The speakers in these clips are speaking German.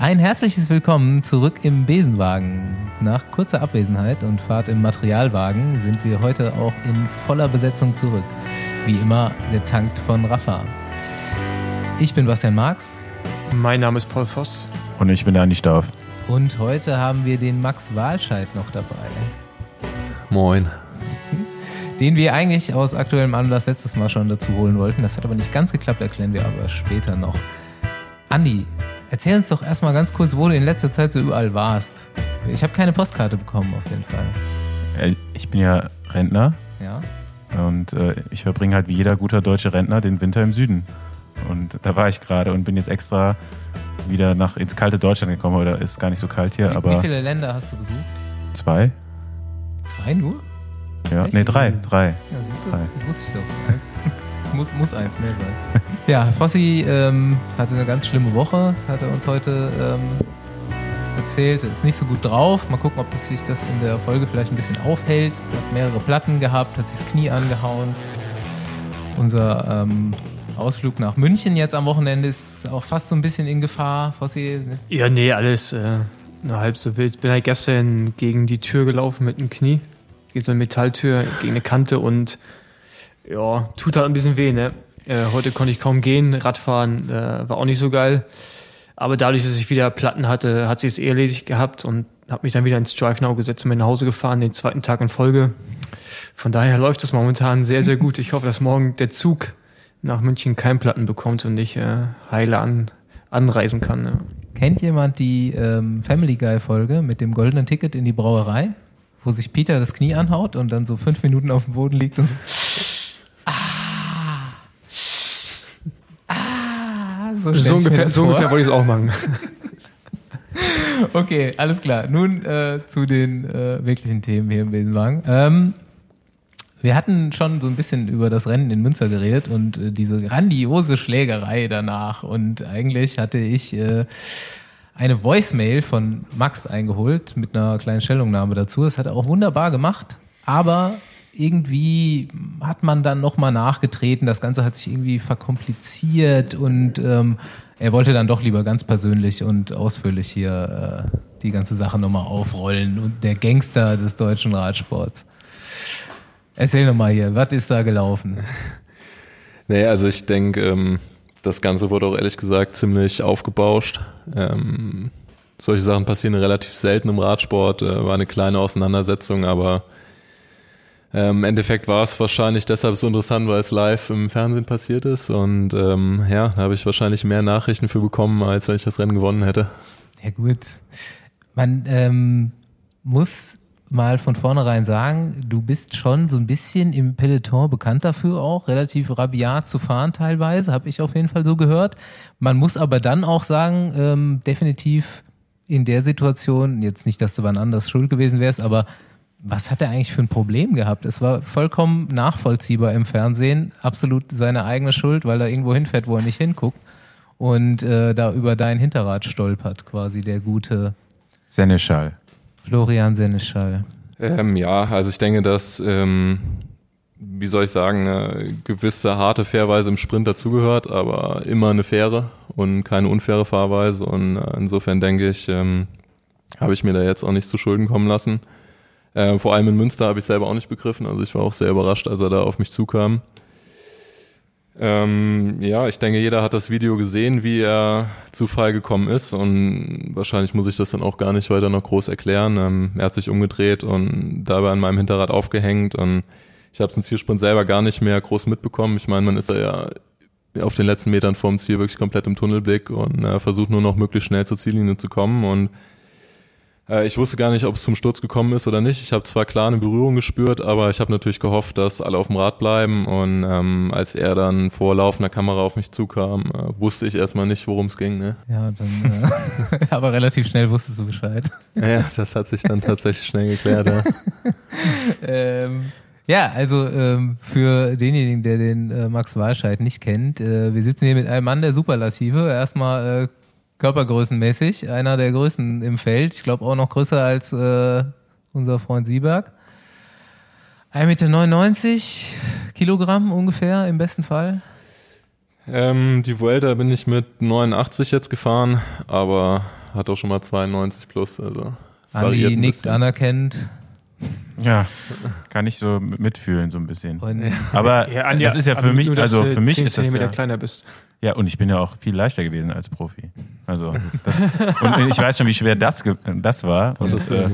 Ein herzliches Willkommen zurück im Besenwagen. Nach kurzer Abwesenheit und Fahrt im Materialwagen sind wir heute auch in voller Besetzung zurück. Wie immer getankt von Rafa. Ich bin Bastian Marx. Mein Name ist Paul Voss. Und ich bin Andi Stauf. Und heute haben wir den Max Walscheid noch dabei. Moin. Den wir eigentlich aus aktuellem Anlass letztes Mal schon dazu holen wollten. Das hat aber nicht ganz geklappt, erklären wir aber später noch. Andi, Erzähl uns doch erstmal ganz kurz, wo du in letzter Zeit so überall warst. Ich habe keine Postkarte bekommen, auf jeden Fall. Ich bin ja Rentner. Ja. Und äh, ich verbringe halt wie jeder guter deutsche Rentner den Winter im Süden. Und da war ich gerade und bin jetzt extra wieder nach ins kalte Deutschland gekommen. Oder ist gar nicht so kalt hier, wie, aber. Wie viele Länder hast du besucht? Zwei. Zwei nur? Ja, Echt? nee, drei. Drei. Ja, siehst du, drei. wusste ich doch. Eins. Muss, muss eins mehr sein. Ja, Fossi ähm, hatte eine ganz schlimme Woche, hat er uns heute ähm, erzählt. Er ist nicht so gut drauf. Mal gucken, ob das sich das in der Folge vielleicht ein bisschen aufhält. Hat mehrere Platten gehabt, hat sich das Knie angehauen. Unser ähm, Ausflug nach München jetzt am Wochenende ist auch fast so ein bisschen in Gefahr. Fossi? Ne? Ja, nee, alles äh, nur halb so wild. Bin halt gestern gegen die Tür gelaufen mit dem Knie. Gegen so eine Metalltür, gegen eine Kante und ja, tut halt ein bisschen weh, ne? Äh, heute konnte ich kaum gehen, Radfahren äh, war auch nicht so geil. Aber dadurch, dass ich wieder Platten hatte, hat sich es eh erledigt gehabt und habe mich dann wieder ins Drive Now gesetzt und bin nach Hause gefahren, den zweiten Tag in Folge. Von daher läuft es momentan sehr, sehr gut. Ich hoffe, dass morgen der Zug nach München kein Platten bekommt und ich äh, heile an, anreisen kann. Ja. Kennt jemand die ähm, Family Guy Folge mit dem goldenen Ticket in die Brauerei, wo sich Peter das Knie anhaut und dann so fünf Minuten auf dem Boden liegt und so so, so ungefähr, so ungefähr wollte ich es auch machen. okay, alles klar. Nun äh, zu den äh, wirklichen Themen hier im Besenwagen. Ähm, wir hatten schon so ein bisschen über das Rennen in Münster geredet und äh, diese grandiose Schlägerei danach. Und eigentlich hatte ich äh, eine Voicemail von Max eingeholt mit einer kleinen Stellungnahme dazu. Das hat er auch wunderbar gemacht. Aber irgendwie hat man dann nochmal nachgetreten. Das Ganze hat sich irgendwie verkompliziert und ähm, er wollte dann doch lieber ganz persönlich und ausführlich hier äh, die ganze Sache nochmal aufrollen und der Gangster des deutschen Radsports. Erzähl nochmal hier, was ist da gelaufen? Nee, also ich denke, ähm, das Ganze wurde auch ehrlich gesagt ziemlich aufgebauscht. Ähm, solche Sachen passieren relativ selten im Radsport, äh, war eine kleine Auseinandersetzung, aber ähm, Im Endeffekt war es wahrscheinlich deshalb so interessant, weil es live im Fernsehen passiert ist. Und ähm, ja, da habe ich wahrscheinlich mehr Nachrichten für bekommen, als wenn ich das Rennen gewonnen hätte. Ja gut. Man ähm, muss mal von vornherein sagen, du bist schon so ein bisschen im Peloton bekannt dafür auch, relativ rabiat zu fahren teilweise, habe ich auf jeden Fall so gehört. Man muss aber dann auch sagen, ähm, definitiv in der Situation, jetzt nicht, dass du wann anders schuld gewesen wärst, aber was hat er eigentlich für ein Problem gehabt? Es war vollkommen nachvollziehbar im Fernsehen, absolut seine eigene Schuld, weil er irgendwo hinfährt, wo er nicht hinguckt und äh, da über dein Hinterrad stolpert, quasi der gute Seneschall. Florian Seneschall. Ähm, ja, also ich denke, dass, ähm, wie soll ich sagen, eine gewisse harte Fahrweise im Sprint dazugehört, aber immer eine faire und keine unfaire Fahrweise. Und äh, insofern denke ich, ähm, habe ich mir da jetzt auch nicht zu Schulden kommen lassen. Äh, vor allem in Münster habe ich selber auch nicht begriffen. Also ich war auch sehr überrascht, als er da auf mich zukam. Ähm, ja, ich denke, jeder hat das Video gesehen, wie er zu Fall gekommen ist und wahrscheinlich muss ich das dann auch gar nicht weiter noch groß erklären. Ähm, er hat sich umgedreht und dabei an meinem Hinterrad aufgehängt und ich habe es im Zielsprint selber gar nicht mehr groß mitbekommen. Ich meine, man ist ja auf den letzten Metern vorm Ziel wirklich komplett im Tunnelblick und äh, versucht nur noch möglichst schnell zur Ziellinie zu kommen und äh, ich wusste gar nicht, ob es zum Sturz gekommen ist oder nicht. Ich habe zwar klar eine Berührung gespürt, aber ich habe natürlich gehofft, dass alle auf dem Rad bleiben. Und ähm, als er dann vor laufender Kamera auf mich zukam, äh, wusste ich erstmal nicht, worum es ging. Ne? Ja, dann, äh, aber relativ schnell wusstest du Bescheid. Ja, das hat sich dann tatsächlich schnell geklärt. Ja. ähm, ja, also ähm, für denjenigen, der den äh, Max Walscheid nicht kennt, äh, wir sitzen hier mit einem Mann der Superlative. Erstmal äh, körpergrößenmäßig einer der größten im Feld. Ich glaube auch noch größer als äh, unser Freund Sieberg. 1,99 Meter Kilogramm ungefähr im besten Fall. Ähm, die Vuelta bin ich mit 89 jetzt gefahren, aber hat auch schon mal 92 plus. Also Andi nickt bisschen. anerkennt. Ja, kann ich so mitfühlen, so ein bisschen. Und Aber Andi, das ist ja für mich, nur, also für mich 10 ist das Zentimeter ja, kleiner bist. ja, und ich bin ja auch viel leichter gewesen als Profi. Also das, und ich weiß schon, wie schwer das, das war. Was Und, ist äh,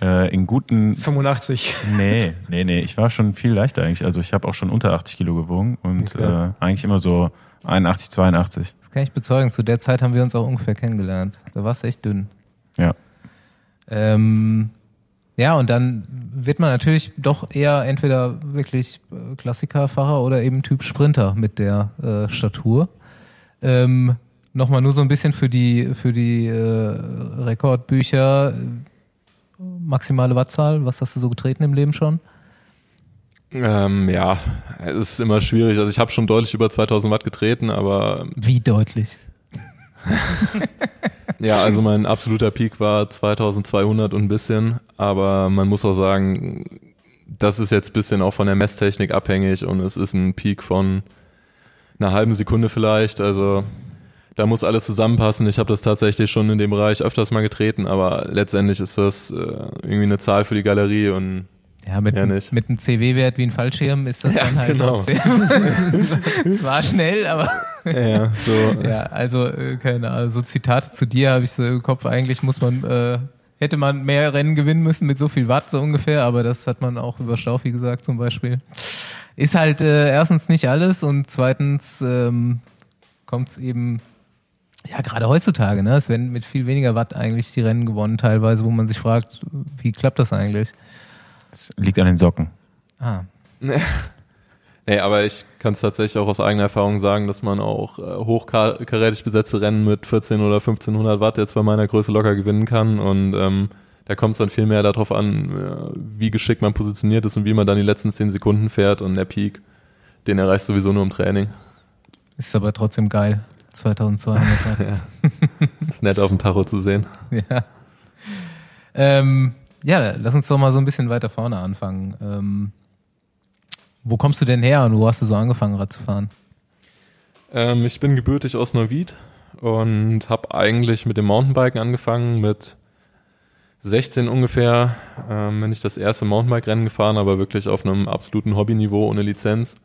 äh, in guten, 85. nee, nee, nee, ich war schon viel leichter eigentlich. Also ich habe auch schon unter 80 Kilo gewogen und Okay. äh, eigentlich immer so 81, 82. das kann ich bezeugen. Zu der Zeit haben wir uns auch ungefähr kennengelernt. Da warst du echt dünn. Ja. Ähm, ja, und dann wird man natürlich doch eher entweder wirklich äh, Klassikerfahrer oder eben Typ Sprinter mit der äh, Statur. Ähm, Nochmal nur so ein bisschen für die, für die äh, Rekordbücher. Maximale Wattzahl, was hast du so getreten im Leben schon? Ähm, ja, es ist immer schwierig. Also ich habe schon deutlich über 2000 Watt getreten, aber Wie deutlich? ja, also mein absoluter Peak war 2200 und ein bisschen. Aber man muss auch sagen, das ist jetzt ein bisschen auch von der Messtechnik abhängig und es ist ein Peak von einer halben Sekunde vielleicht. Also da muss alles zusammenpassen. Ich habe das tatsächlich schon in dem Bereich öfters mal getreten, aber letztendlich ist das äh, irgendwie eine Zahl für die Galerie und Ja, mit, Ja, nicht. mit einem CW-Wert wie ein Fallschirm ist das Ja, dann halt genau. trotzdem. Zwar schnell, aber ja, so ja, also äh, keine Ahnung, so Zitate zu dir habe ich so im Kopf. Eigentlich muss man, äh, hätte man mehr Rennen gewinnen müssen mit so viel Watt so ungefähr, aber das hat man auch über Staufi gesagt zum Beispiel. Ist halt äh, erstens nicht alles und zweitens ähm, kommt es eben ja, gerade heutzutage, ne? Es werden mit viel weniger Watt eigentlich die Rennen gewonnen, teilweise, wo man sich fragt, wie klappt das eigentlich? Es liegt an den Socken. Ah, Nee, aber ich kann es tatsächlich auch aus eigener Erfahrung sagen, dass man auch äh, hochkarätig besetzte Rennen mit 14 oder 1500 Watt jetzt bei meiner Größe locker gewinnen kann und ähm, da kommt es dann viel mehr darauf an, äh, wie geschickt man positioniert ist und wie man dann die letzten 10 Sekunden fährt und der Peak, den erreichst du sowieso nur im Training. ist aber trotzdem geil. 2200 Watt. Ist nett auf dem Tacho zu sehen. Ja. Ähm, ja, lass uns doch mal so ein bisschen weiter vorne anfangen. Ähm, wo kommst du denn her und wo hast du so angefangen, Rad zu fahren? Ähm, ich bin gebürtig aus Neuwied und habe eigentlich mit dem Mountainbiken angefangen mit 16 ungefähr. Ähm, bin ich das erste Mountainbike-Rennen gefahren, aber wirklich auf einem absoluten Hobbyniveau ohne Lizenz.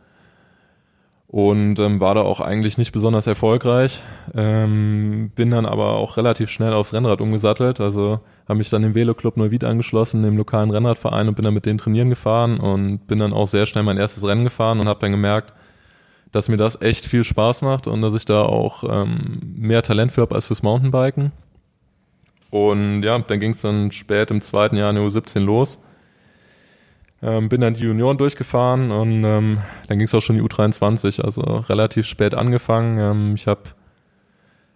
Und ähm, war da auch eigentlich nicht besonders erfolgreich. Ähm, bin dann aber auch relativ schnell aufs Rennrad umgesattelt. Also habe mich dann im Veloclub Neuwied angeschlossen, dem lokalen Rennradverein und bin dann mit denen trainieren gefahren und bin dann auch sehr schnell mein erstes Rennen gefahren und habe dann gemerkt, dass mir das echt viel Spaß macht und dass ich da auch ähm, mehr Talent für habe als fürs Mountainbiken. Und ja, dann ging es dann spät im zweiten Jahr in der U17 los. Ähm, bin dann die Junioren durchgefahren und ähm, dann ging es auch schon in die U23, also relativ spät angefangen. Ähm, ich habe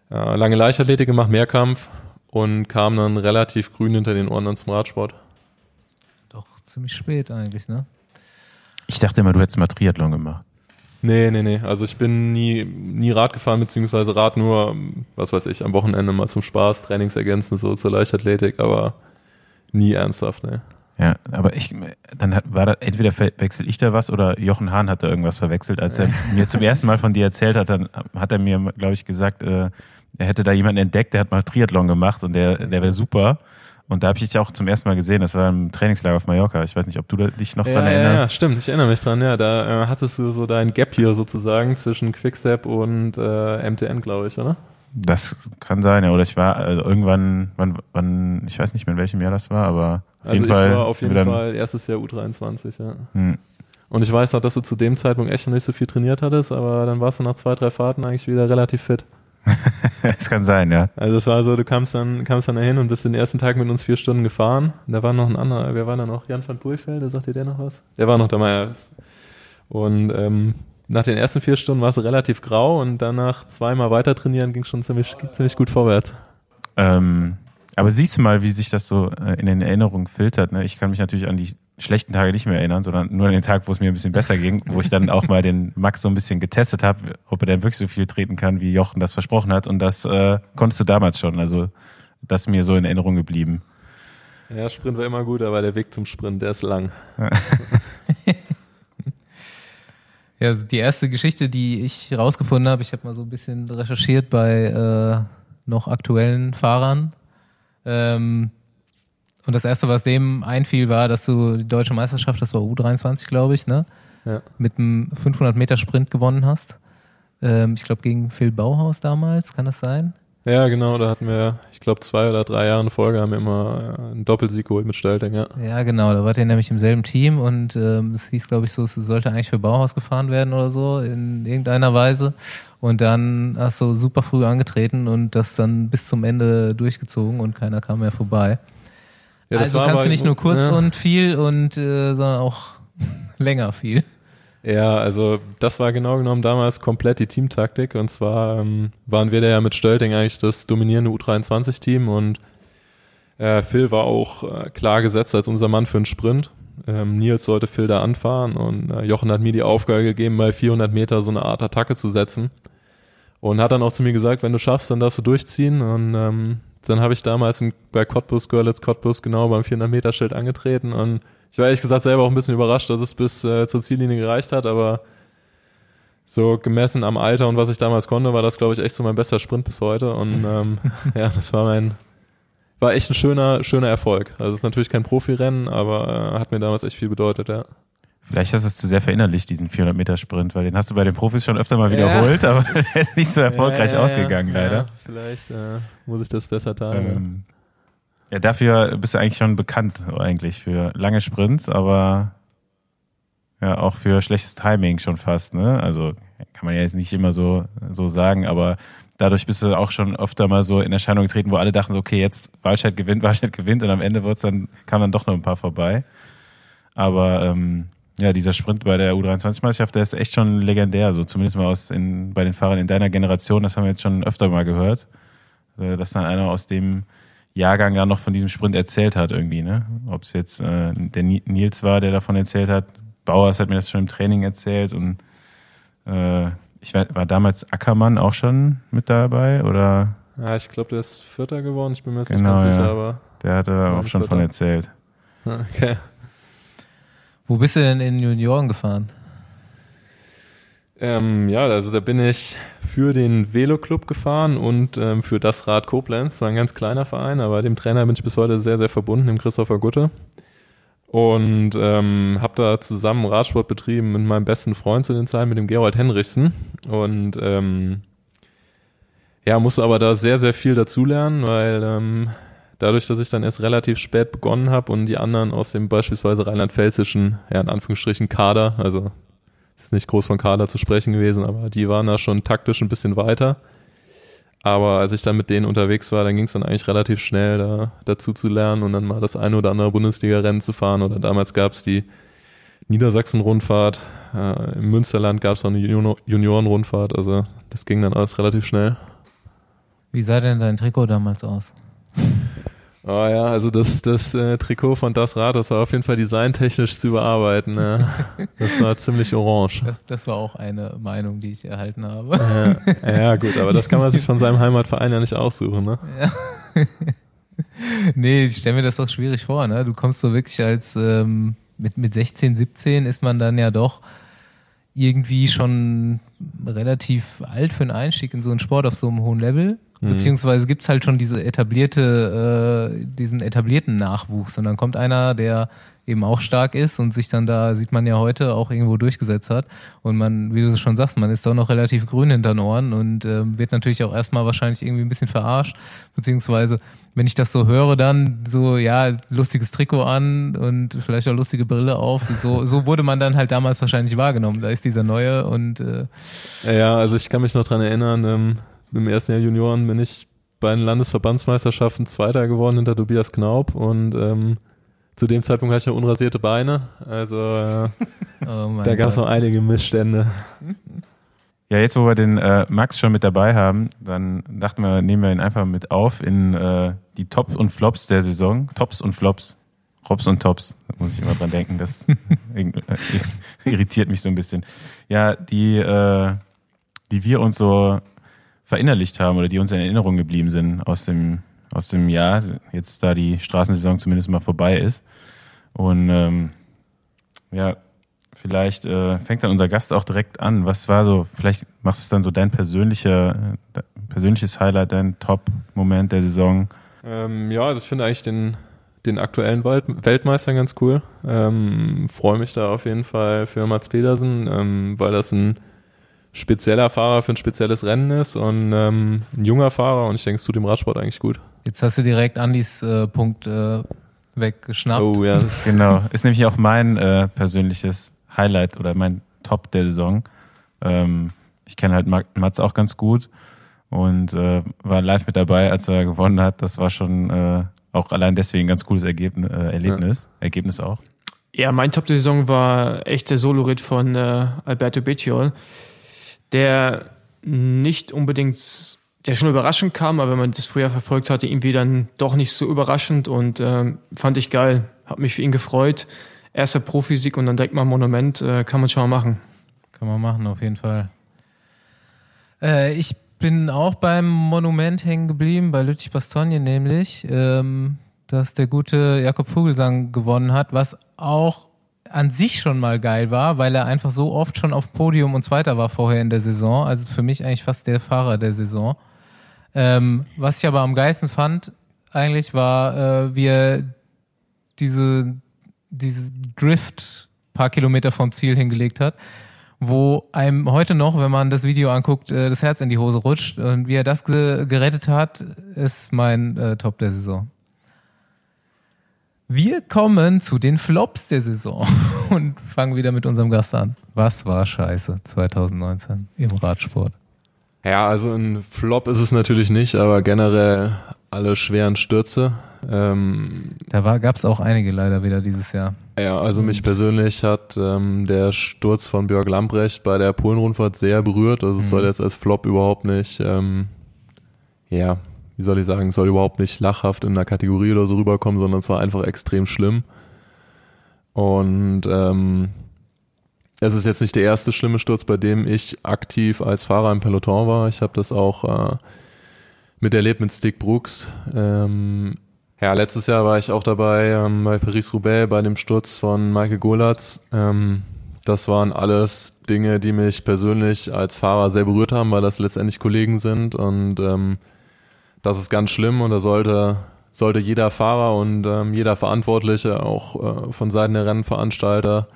äh, lange Leichtathletik gemacht, Mehrkampf und kam dann relativ grün hinter den Ohren dann zum Radsport. Doch ziemlich spät eigentlich, ne? Ich dachte immer, du hättest mal Triathlon gemacht. Nee, nee, nee. Also ich bin nie, nie Rad gefahren, beziehungsweise Rad nur, was weiß ich, am Wochenende mal zum Spaß, Trainingsergänzen, so zur Leichtathletik, aber nie ernsthaft, ne. Ja, aber ich, dann hat, war da, entweder verwechsel ich da was oder Jochen Hahn hat da irgendwas verwechselt. Als er mir zum ersten Mal von dir erzählt hat, dann hat er mir, glaube ich, gesagt, äh, er hätte da jemanden entdeckt, der hat mal Triathlon gemacht und der, der wäre super. Und da habe ich dich auch zum ersten Mal gesehen. Das war im Trainingslager auf Mallorca. Ich weiß nicht, ob du da- dich noch dran ja, ja, ja, erinnerst. stimmt, ich erinnere mich dran, ja. Da äh, hattest du so dein Gap hier sozusagen zwischen Quickstep und äh, MTN, glaube ich, oder? Das kann sein, ja. Oder ich war also irgendwann, wann, wann, ich weiß nicht mehr in welchem Jahr das war, aber auf Also jeden ich Fall. war auf jeden dann- Fall erstes Jahr U23, ja. Hm. Und ich weiß noch, dass du zu dem Zeitpunkt echt noch nicht so viel trainiert hattest, aber dann warst du nach zwei, drei Fahrten eigentlich wieder relativ fit. Es kann sein, ja. Also es war so, du kamst dann, kamst dann dahin und bist den ersten Tag mit uns vier Stunden gefahren. Da war noch ein anderer, wer war da noch? Jan van Poelfeld, sagt dir der noch was? Der war noch ja. Und ähm, nach den ersten vier Stunden war es relativ grau und danach zweimal weiter trainieren ging schon ziemlich, ziemlich gut vorwärts. Ähm, aber siehst du mal, wie sich das so äh, in den Erinnerungen filtert. Ne? Ich kann mich natürlich an die schlechten Tage nicht mehr erinnern, sondern nur an den Tag, wo es mir ein bisschen besser ging, wo ich dann auch mal den Max so ein bisschen getestet habe, ob er denn wirklich so viel treten kann, wie Jochen das versprochen hat. Und das äh, konntest du damals schon. Also das ist mir so in Erinnerung geblieben. Ja, Sprint war immer gut, aber der Weg zum Sprint, der ist lang. Ja, also die erste Geschichte, die ich rausgefunden habe, ich habe mal so ein bisschen recherchiert bei äh, noch aktuellen Fahrern. Ähm, und das erste, was dem einfiel, war, dass du die deutsche Meisterschaft, das war U23, glaube ich, ne? Ja. Mit einem 500 Meter Sprint gewonnen hast. Ähm, ich glaube gegen Phil Bauhaus damals, kann das sein? Ja, genau, da hatten wir, ich glaube, zwei oder drei Jahre in Folge haben wir immer äh, einen Doppelsieg geholt mit Stelting, ja. Ja, genau, da wart ihr nämlich im selben Team und ähm, es hieß, glaube ich, so, es sollte eigentlich für Bauhaus gefahren werden oder so, in irgendeiner Weise. Und dann hast du super früh angetreten und das dann bis zum Ende durchgezogen und keiner kam mehr vorbei. ja also kannst du nicht nur kurz und viel und äh, sondern auch länger viel. Ja, also das war genau genommen damals komplett die Teamtaktik. Und zwar ähm, waren wir da ja mit Stölting eigentlich das dominierende U23-Team und äh, Phil war auch äh, klar gesetzt als unser Mann für den Sprint. Ähm, Nils sollte Phil da anfahren und äh, Jochen hat mir die Aufgabe gegeben, bei 400 Meter so eine Art Attacke zu setzen. Und hat dann auch zu mir gesagt, wenn du schaffst, dann darfst du durchziehen. Und ähm, dann habe ich damals bei Cottbus, Görlitz Cottbus genau beim 400 Meter Schild angetreten und ich war ehrlich gesagt selber auch ein bisschen überrascht, dass es bis äh, zur Ziellinie gereicht hat, aber so gemessen am Alter und was ich damals konnte, war das, glaube ich, echt so mein bester Sprint bis heute. Und ähm, ja, das war mein, war echt ein schöner, schöner Erfolg. Also es ist natürlich kein Profirennen, aber äh, hat mir damals echt viel bedeutet, ja. Vielleicht hast du es zu sehr verinnerlicht, diesen 400 Meter Sprint, weil den hast du bei den Profis schon öfter mal wiederholt, aber der ist nicht so erfolgreich Ja, ja, ausgegangen, ja. leider. Ja, vielleicht äh, muss ich das besser teilen. Ähm, ja, dafür bist du eigentlich schon bekannt, eigentlich, für lange Sprints, aber ja, auch für schlechtes Timing schon fast, ne? Also kann man ja jetzt nicht immer so, so sagen, aber dadurch bist du auch schon öfter mal so in Erscheinung getreten, wo alle dachten so, okay, jetzt Walscheid gewinnt, Walscheid gewinnt und am Ende wird's dann, kam dann doch noch ein paar vorbei. Aber ähm, ja, dieser Sprint bei der U23-Meisterschaft, der ist echt schon legendär, so zumindest mal aus in, bei den Fahrern in deiner Generation, das haben wir jetzt schon öfter mal gehört, äh, dass dann einer aus dem Jahrgang ja noch von diesem Sprint erzählt hat irgendwie, ne? Ob es jetzt äh, der Ni- Nils war, der davon erzählt hat, Bauers hat mir das schon im Training erzählt und äh, ich war, war damals Ackermann auch schon mit dabei oder Ja, ich glaube, der ist Vierter geworden. Ich bin mir jetzt Genau, nicht ganz ja. sicher, aber der hatte auch schon war von erzählt. okay. Wo bist du denn in Junioren gefahren? Ähm, ja, also da bin ich für den Velo-Club gefahren und ähm, für das Rad Koblenz. War ein ganz kleiner Verein, aber dem Trainer bin ich bis heute sehr, sehr verbunden, dem Christopher Gutte. Und ähm, habe da zusammen Radsport betrieben mit meinem besten Freund zu den Zeiten, mit dem Gerold Henrichsen. Und ähm, ja, musste aber da sehr, sehr viel dazulernen, weil ähm, dadurch, dass ich dann erst relativ spät begonnen habe und die anderen aus dem beispielsweise rheinland-pfälzischen, ja in Anführungsstrichen Kader, also es ist nicht groß von Kader zu sprechen gewesen, aber die waren da schon taktisch ein bisschen weiter. Aber als ich dann mit denen unterwegs war, dann ging es dann eigentlich relativ schnell, da dazu zu lernen und dann mal das eine oder andere Bundesliga-Rennen zu fahren. Oder damals gab es die Niedersachsen-Rundfahrt, äh, im Münsterland gab es auch eine Junior Junioren-Rundfahrt, also das ging dann alles relativ schnell. Wie sah denn dein Trikot damals aus? Oh ja, also das, das äh, Trikot von Das Rad, das war auf jeden Fall designtechnisch zu überarbeiten. Ja. Das war ziemlich orange. Das, das war auch eine Meinung, die ich erhalten habe. Ja, ja, gut, aber das kann man sich von seinem Heimatverein ja nicht aussuchen, ne? nee, ich stelle mir das doch schwierig vor. Ne? Du kommst so wirklich als ähm, mit, mit 16, 17 ist man dann ja doch irgendwie schon relativ alt für einen Einstieg in so einen Sport auf so einem hohen Level. Mhm. Beziehungsweise gibt's halt schon diese etablierte, äh, diesen etablierten Nachwuchs. Und dann kommt einer, der eben auch stark ist und sich dann da, sieht man ja heute, auch irgendwo durchgesetzt hat. Und man, wie du es schon sagst, man ist doch noch relativ grün hinter den Ohren und ähm, wird natürlich auch erstmal wahrscheinlich irgendwie ein bisschen verarscht. Beziehungsweise, wenn ich das so höre, dann so, ja, lustiges Trikot an und vielleicht auch lustige Brille auf. So, so wurde man dann halt damals wahrscheinlich wahrgenommen. Da ist dieser neue und äh, Ja, also ich kann mich noch dran erinnern, ähm, im ersten Jahr Junioren bin ich bei den Landesverbandsmeisterschaften Zweiter geworden hinter Tobias Knaub und ähm, zu dem Zeitpunkt hatte ich noch unrasierte Beine, also äh, oh mein da gab es noch einige Missstände. Ja, jetzt wo wir den äh, Max schon mit dabei haben, dann dachten wir, nehmen wir ihn einfach mit auf in äh, die Tops und Flops der Saison. Tops und Flops. Rops und Tops. Da muss ich immer dran denken. Das äh, irritiert mich so ein bisschen. Ja, die, äh, die wir uns so verinnerlicht haben oder die uns in Erinnerung geblieben sind aus dem, aus dem Jahr, jetzt da die Straßensaison zumindest mal vorbei ist. Und ähm, ja, Vielleicht äh, fängt dann unser Gast auch direkt an. Was war so, vielleicht machst du es dann so dein persönlicher, persönliches Highlight, dein Top-Moment der Saison? Ähm, ja, also ich finde eigentlich den, den aktuellen Welt Weltmeister ganz cool. Ähm, Freue mich da auf jeden Fall für Mats Pedersen, ähm, weil das ein spezieller Fahrer für ein spezielles Rennen ist und ähm, ein junger Fahrer und ich denke, es tut dem Radsport eigentlich gut. Jetzt hast du direkt Andis äh, Punkt äh, weggeschnappt. Oh ja, Genau, ist nämlich auch mein äh, persönliches Highlight oder mein Top der Saison. Ähm, ich kenne halt Ma- Mats auch ganz gut und äh, war live mit dabei, als er gewonnen hat. Das war schon äh, auch allein deswegen ein ganz cooles Ergebnis, äh, Erlebnis. Ergebnis auch. Ja, mein Top der Saison war echt der Solo-Ritt von äh, Alberto Bettiol, der nicht unbedingt, der schon überraschend kam, aber wenn man das früher verfolgt hatte, irgendwie dann doch nicht so überraschend und ähm, fand ich geil. Hab mich für ihn gefreut. Erster Profisieg und dann direkt mal ein Monument, äh, kann man schon mal machen. Kann man machen, auf jeden Fall. Äh, ich bin auch beim Monument hängen geblieben, bei Lüttich Bastogne nämlich, ähm, dass der gute Jakob Vogelsang gewonnen hat, was auch an sich schon mal geil war, weil er einfach so oft schon auf Podium und Zweiter war vorher in der Saison. Also für mich eigentlich fast der Fahrer der Saison. Ähm, was ich aber am geilsten fand, eigentlich war, äh, wie er diese, diese Drift paar Kilometer vom Ziel hingelegt hat, wo einem heute noch, wenn man das Video anguckt, äh, das Herz in die Hose rutscht. Und wie er das ge gerettet hat, ist mein äh, Top der Saison. Wir kommen zu den Flops der Saison und fangen wieder mit unserem Gast an. Was war scheiße 2019 im Radsport? Ja, also ein Flop ist es natürlich nicht, aber generell alle schweren Stürze. Ähm, Da gab es auch einige leider wieder dieses Jahr. ja, also mich persönlich hat ähm, der Sturz von Björk Lambrecht bei der Polen-Rundfahrt sehr berührt. Also es soll jetzt als Flop überhaupt nicht, ähm, ja, wie soll ich sagen, soll überhaupt nicht lachhaft in einer Kategorie oder so rüberkommen, sondern es war einfach extrem schlimm. Und ähm, es ist jetzt nicht der erste schlimme Sturz, bei dem ich aktiv als Fahrer im Peloton war. Ich habe das auch äh, miterlebt mit Stick Brooks. Ähm, ja, letztes Jahr war ich auch dabei ähm, bei Paris-Roubaix bei dem Sturz von Michael Golatz. Ähm, das waren alles Dinge, die mich persönlich als Fahrer sehr berührt haben, weil das letztendlich Kollegen sind und ähm, das ist ganz schlimm und da sollte, sollte jeder Fahrer und ähm, jeder Verantwortliche auch äh, von Seiten der Rennveranstalter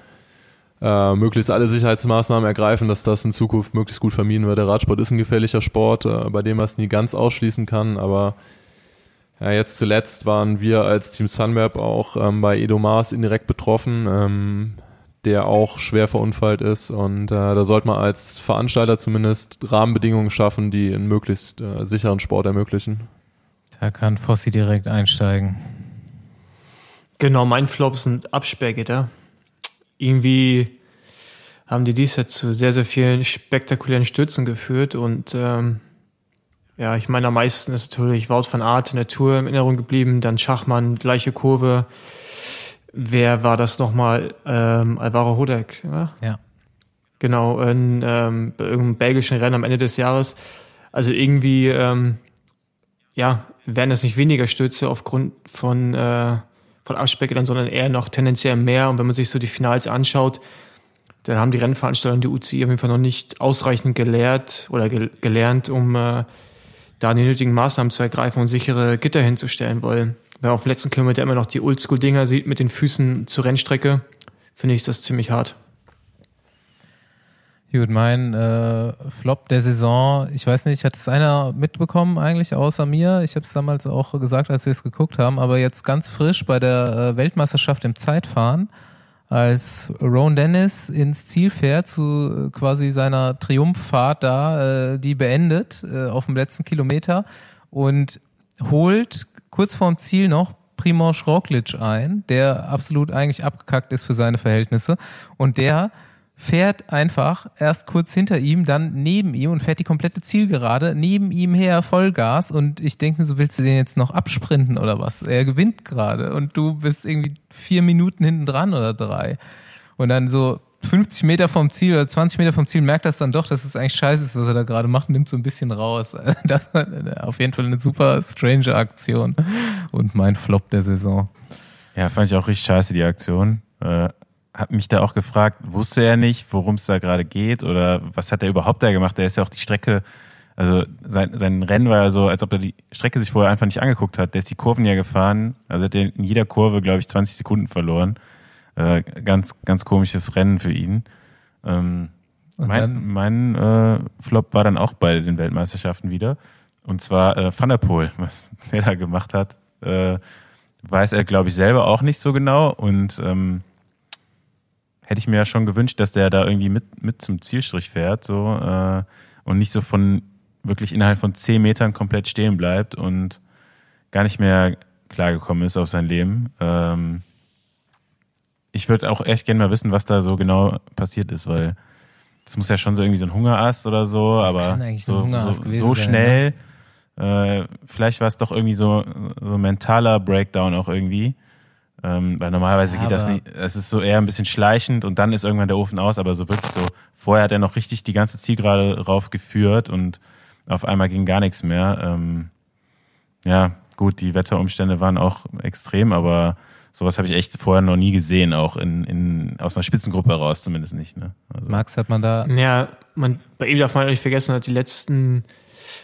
äh, möglichst alle Sicherheitsmaßnahmen ergreifen, dass das in Zukunft möglichst gut vermieden wird. Der Radsport ist ein gefährlicher Sport, äh, bei dem man es nie ganz ausschließen kann, aber ja, jetzt zuletzt waren wir als Team Sunweb auch ähm, bei Edo Maas indirekt betroffen, ähm, der auch schwer verunfallt ist und äh, da sollte man als Veranstalter zumindest Rahmenbedingungen schaffen, die einen möglichst äh, sicheren Sport ermöglichen. Da kann Fossi direkt einsteigen. Genau, mein Flop sind Absperrgitter. Irgendwie haben die dies jetzt zu sehr, sehr vielen spektakulären Stürzen geführt und ähm, ja, ich meine, am meisten ist natürlich Wout van Aert in der Tour in Erinnerung geblieben, dann Schachmann, gleiche Kurve. Wer war das nochmal? Ähm, Alvaro Hodek, ja? Ja. Genau, in ähm, bei irgendeinem belgischen Rennen am Ende des Jahres. Also irgendwie, ähm, ja, werden es nicht weniger Stürze aufgrund von, äh, von Abspeckern, sondern eher noch tendenziell mehr. Und wenn man sich so die Finals anschaut, dann haben die Rennveranstalter und die UCI auf jeden Fall noch nicht ausreichend gelehrt oder gel gelernt, um äh, da die nötigen Maßnahmen zu ergreifen und sichere Gitter hinzustellen, weil wenn man auf dem letzten Kilometer immer noch die Oldschool-Dinger sieht mit den Füßen zur Rennstrecke, finde ich das ziemlich hart. Gut, mein äh, Flop der Saison, ich weiß nicht, hat es einer mitbekommen eigentlich außer mir? Ich habe es damals auch gesagt, als wir es geguckt haben, aber jetzt ganz frisch bei der äh, Weltmeisterschaft im Zeitfahren, als Ron Dennis ins Ziel fährt, zu äh, quasi seiner Triumphfahrt da, äh, die beendet äh, auf dem letzten Kilometer und holt kurz vorm Ziel noch Primoz Roglic ein, der absolut eigentlich abgekackt ist für seine Verhältnisse. Und der fährt einfach erst kurz hinter ihm, dann neben ihm und fährt die komplette Zielgerade neben ihm her Vollgas. Und ich denke, so willst du den jetzt noch absprinten oder was? Er gewinnt gerade und du bist irgendwie vier Minuten hinten dran oder drei. Und dann so 50 Meter vom Ziel oder 20 Meter vom Ziel merkt das dann doch, dass es eigentlich scheiße ist, was er da gerade macht, nimmt so ein bisschen raus. Das war auf jeden Fall eine super strange Aktion und mein Flop der Saison. Ja, fand ich auch richtig scheiße, die Aktion. Äh, hab mich da auch gefragt, wusste er nicht, worum es da gerade geht oder was hat er überhaupt da gemacht? Der ist ja auch die Strecke, Also sein, sein Rennen war ja so, als ob er die Strecke sich vorher einfach nicht angeguckt hat. Der ist die Kurven ja gefahren, also hat er in jeder Kurve, glaube ich, 20 Sekunden verloren. Äh, ganz, ganz komisches Rennen für ihn. Ähm, mein mein äh, Flop war dann auch bei den Weltmeisterschaften wieder. Und zwar äh, Van der Poel, was der da gemacht hat. Äh, weiß er, glaube ich, selber auch nicht so genau. Und ähm, hätte ich mir ja schon gewünscht, dass der da irgendwie mit, mit zum Zielstrich fährt so äh, und nicht so von wirklich innerhalb von zehn Metern komplett stehen bleibt und gar nicht mehr klargekommen ist auf sein Leben. Ähm, ich würde auch echt gerne mal wissen, was da so genau passiert ist, weil das muss ja schon so irgendwie so ein Hungerast oder so, Das aber so so, so, so sein, schnell. Äh, vielleicht war es doch irgendwie so so ein mentaler Breakdown auch irgendwie. Ähm, weil normalerweise Ja, geht das nicht, es ist so eher ein bisschen schleichend und dann ist irgendwann der Ofen aus, aber so wirklich so, vorher hat er noch richtig die ganze Zielgerade raufgeführt und auf einmal ging gar nichts mehr. Ähm, ja, gut, die Wetterumstände waren auch extrem, aber sowas habe ich echt vorher noch nie gesehen, auch in, in aus einer Spitzengruppe heraus zumindest nicht. Ne? Also, Max, hat man da Ja, man, bei ihm darf man nicht vergessen, hat die letzten,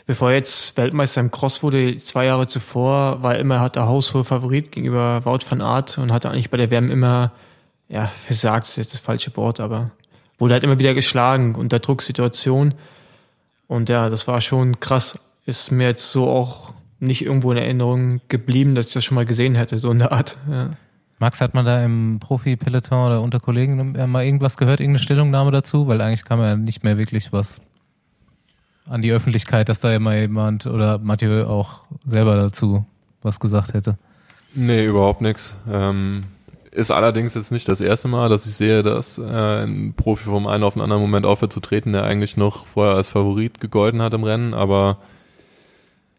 bevor er jetzt Weltmeister im Cross wurde, zwei Jahre zuvor, war er immer, hat der haushohe Favorit gegenüber Wout van Aert und hatte eigentlich bei der WM immer, ja, versagt ist jetzt das falsche Wort, aber wurde halt immer wieder geschlagen unter Drucksituation. Und ja, das war schon krass. Ist mir jetzt so auch nicht irgendwo in Erinnerung geblieben, dass ich das schon mal gesehen hätte, so in der Art. Ja. Max, hat man da im Profi-Peloton oder unter Kollegen äh, mal irgendwas gehört, irgendeine Stellungnahme dazu? Weil eigentlich kam ja nicht mehr wirklich was an die Öffentlichkeit, dass da immer jemand oder Mathieu auch selber dazu was gesagt hätte. Nee, überhaupt nichts. Ähm, ist allerdings jetzt nicht das erste Mal, dass ich sehe, dass äh, ein Profi vom einen auf den anderen Moment aufhört zu treten, der eigentlich noch vorher als Favorit gegolten hat im Rennen, aber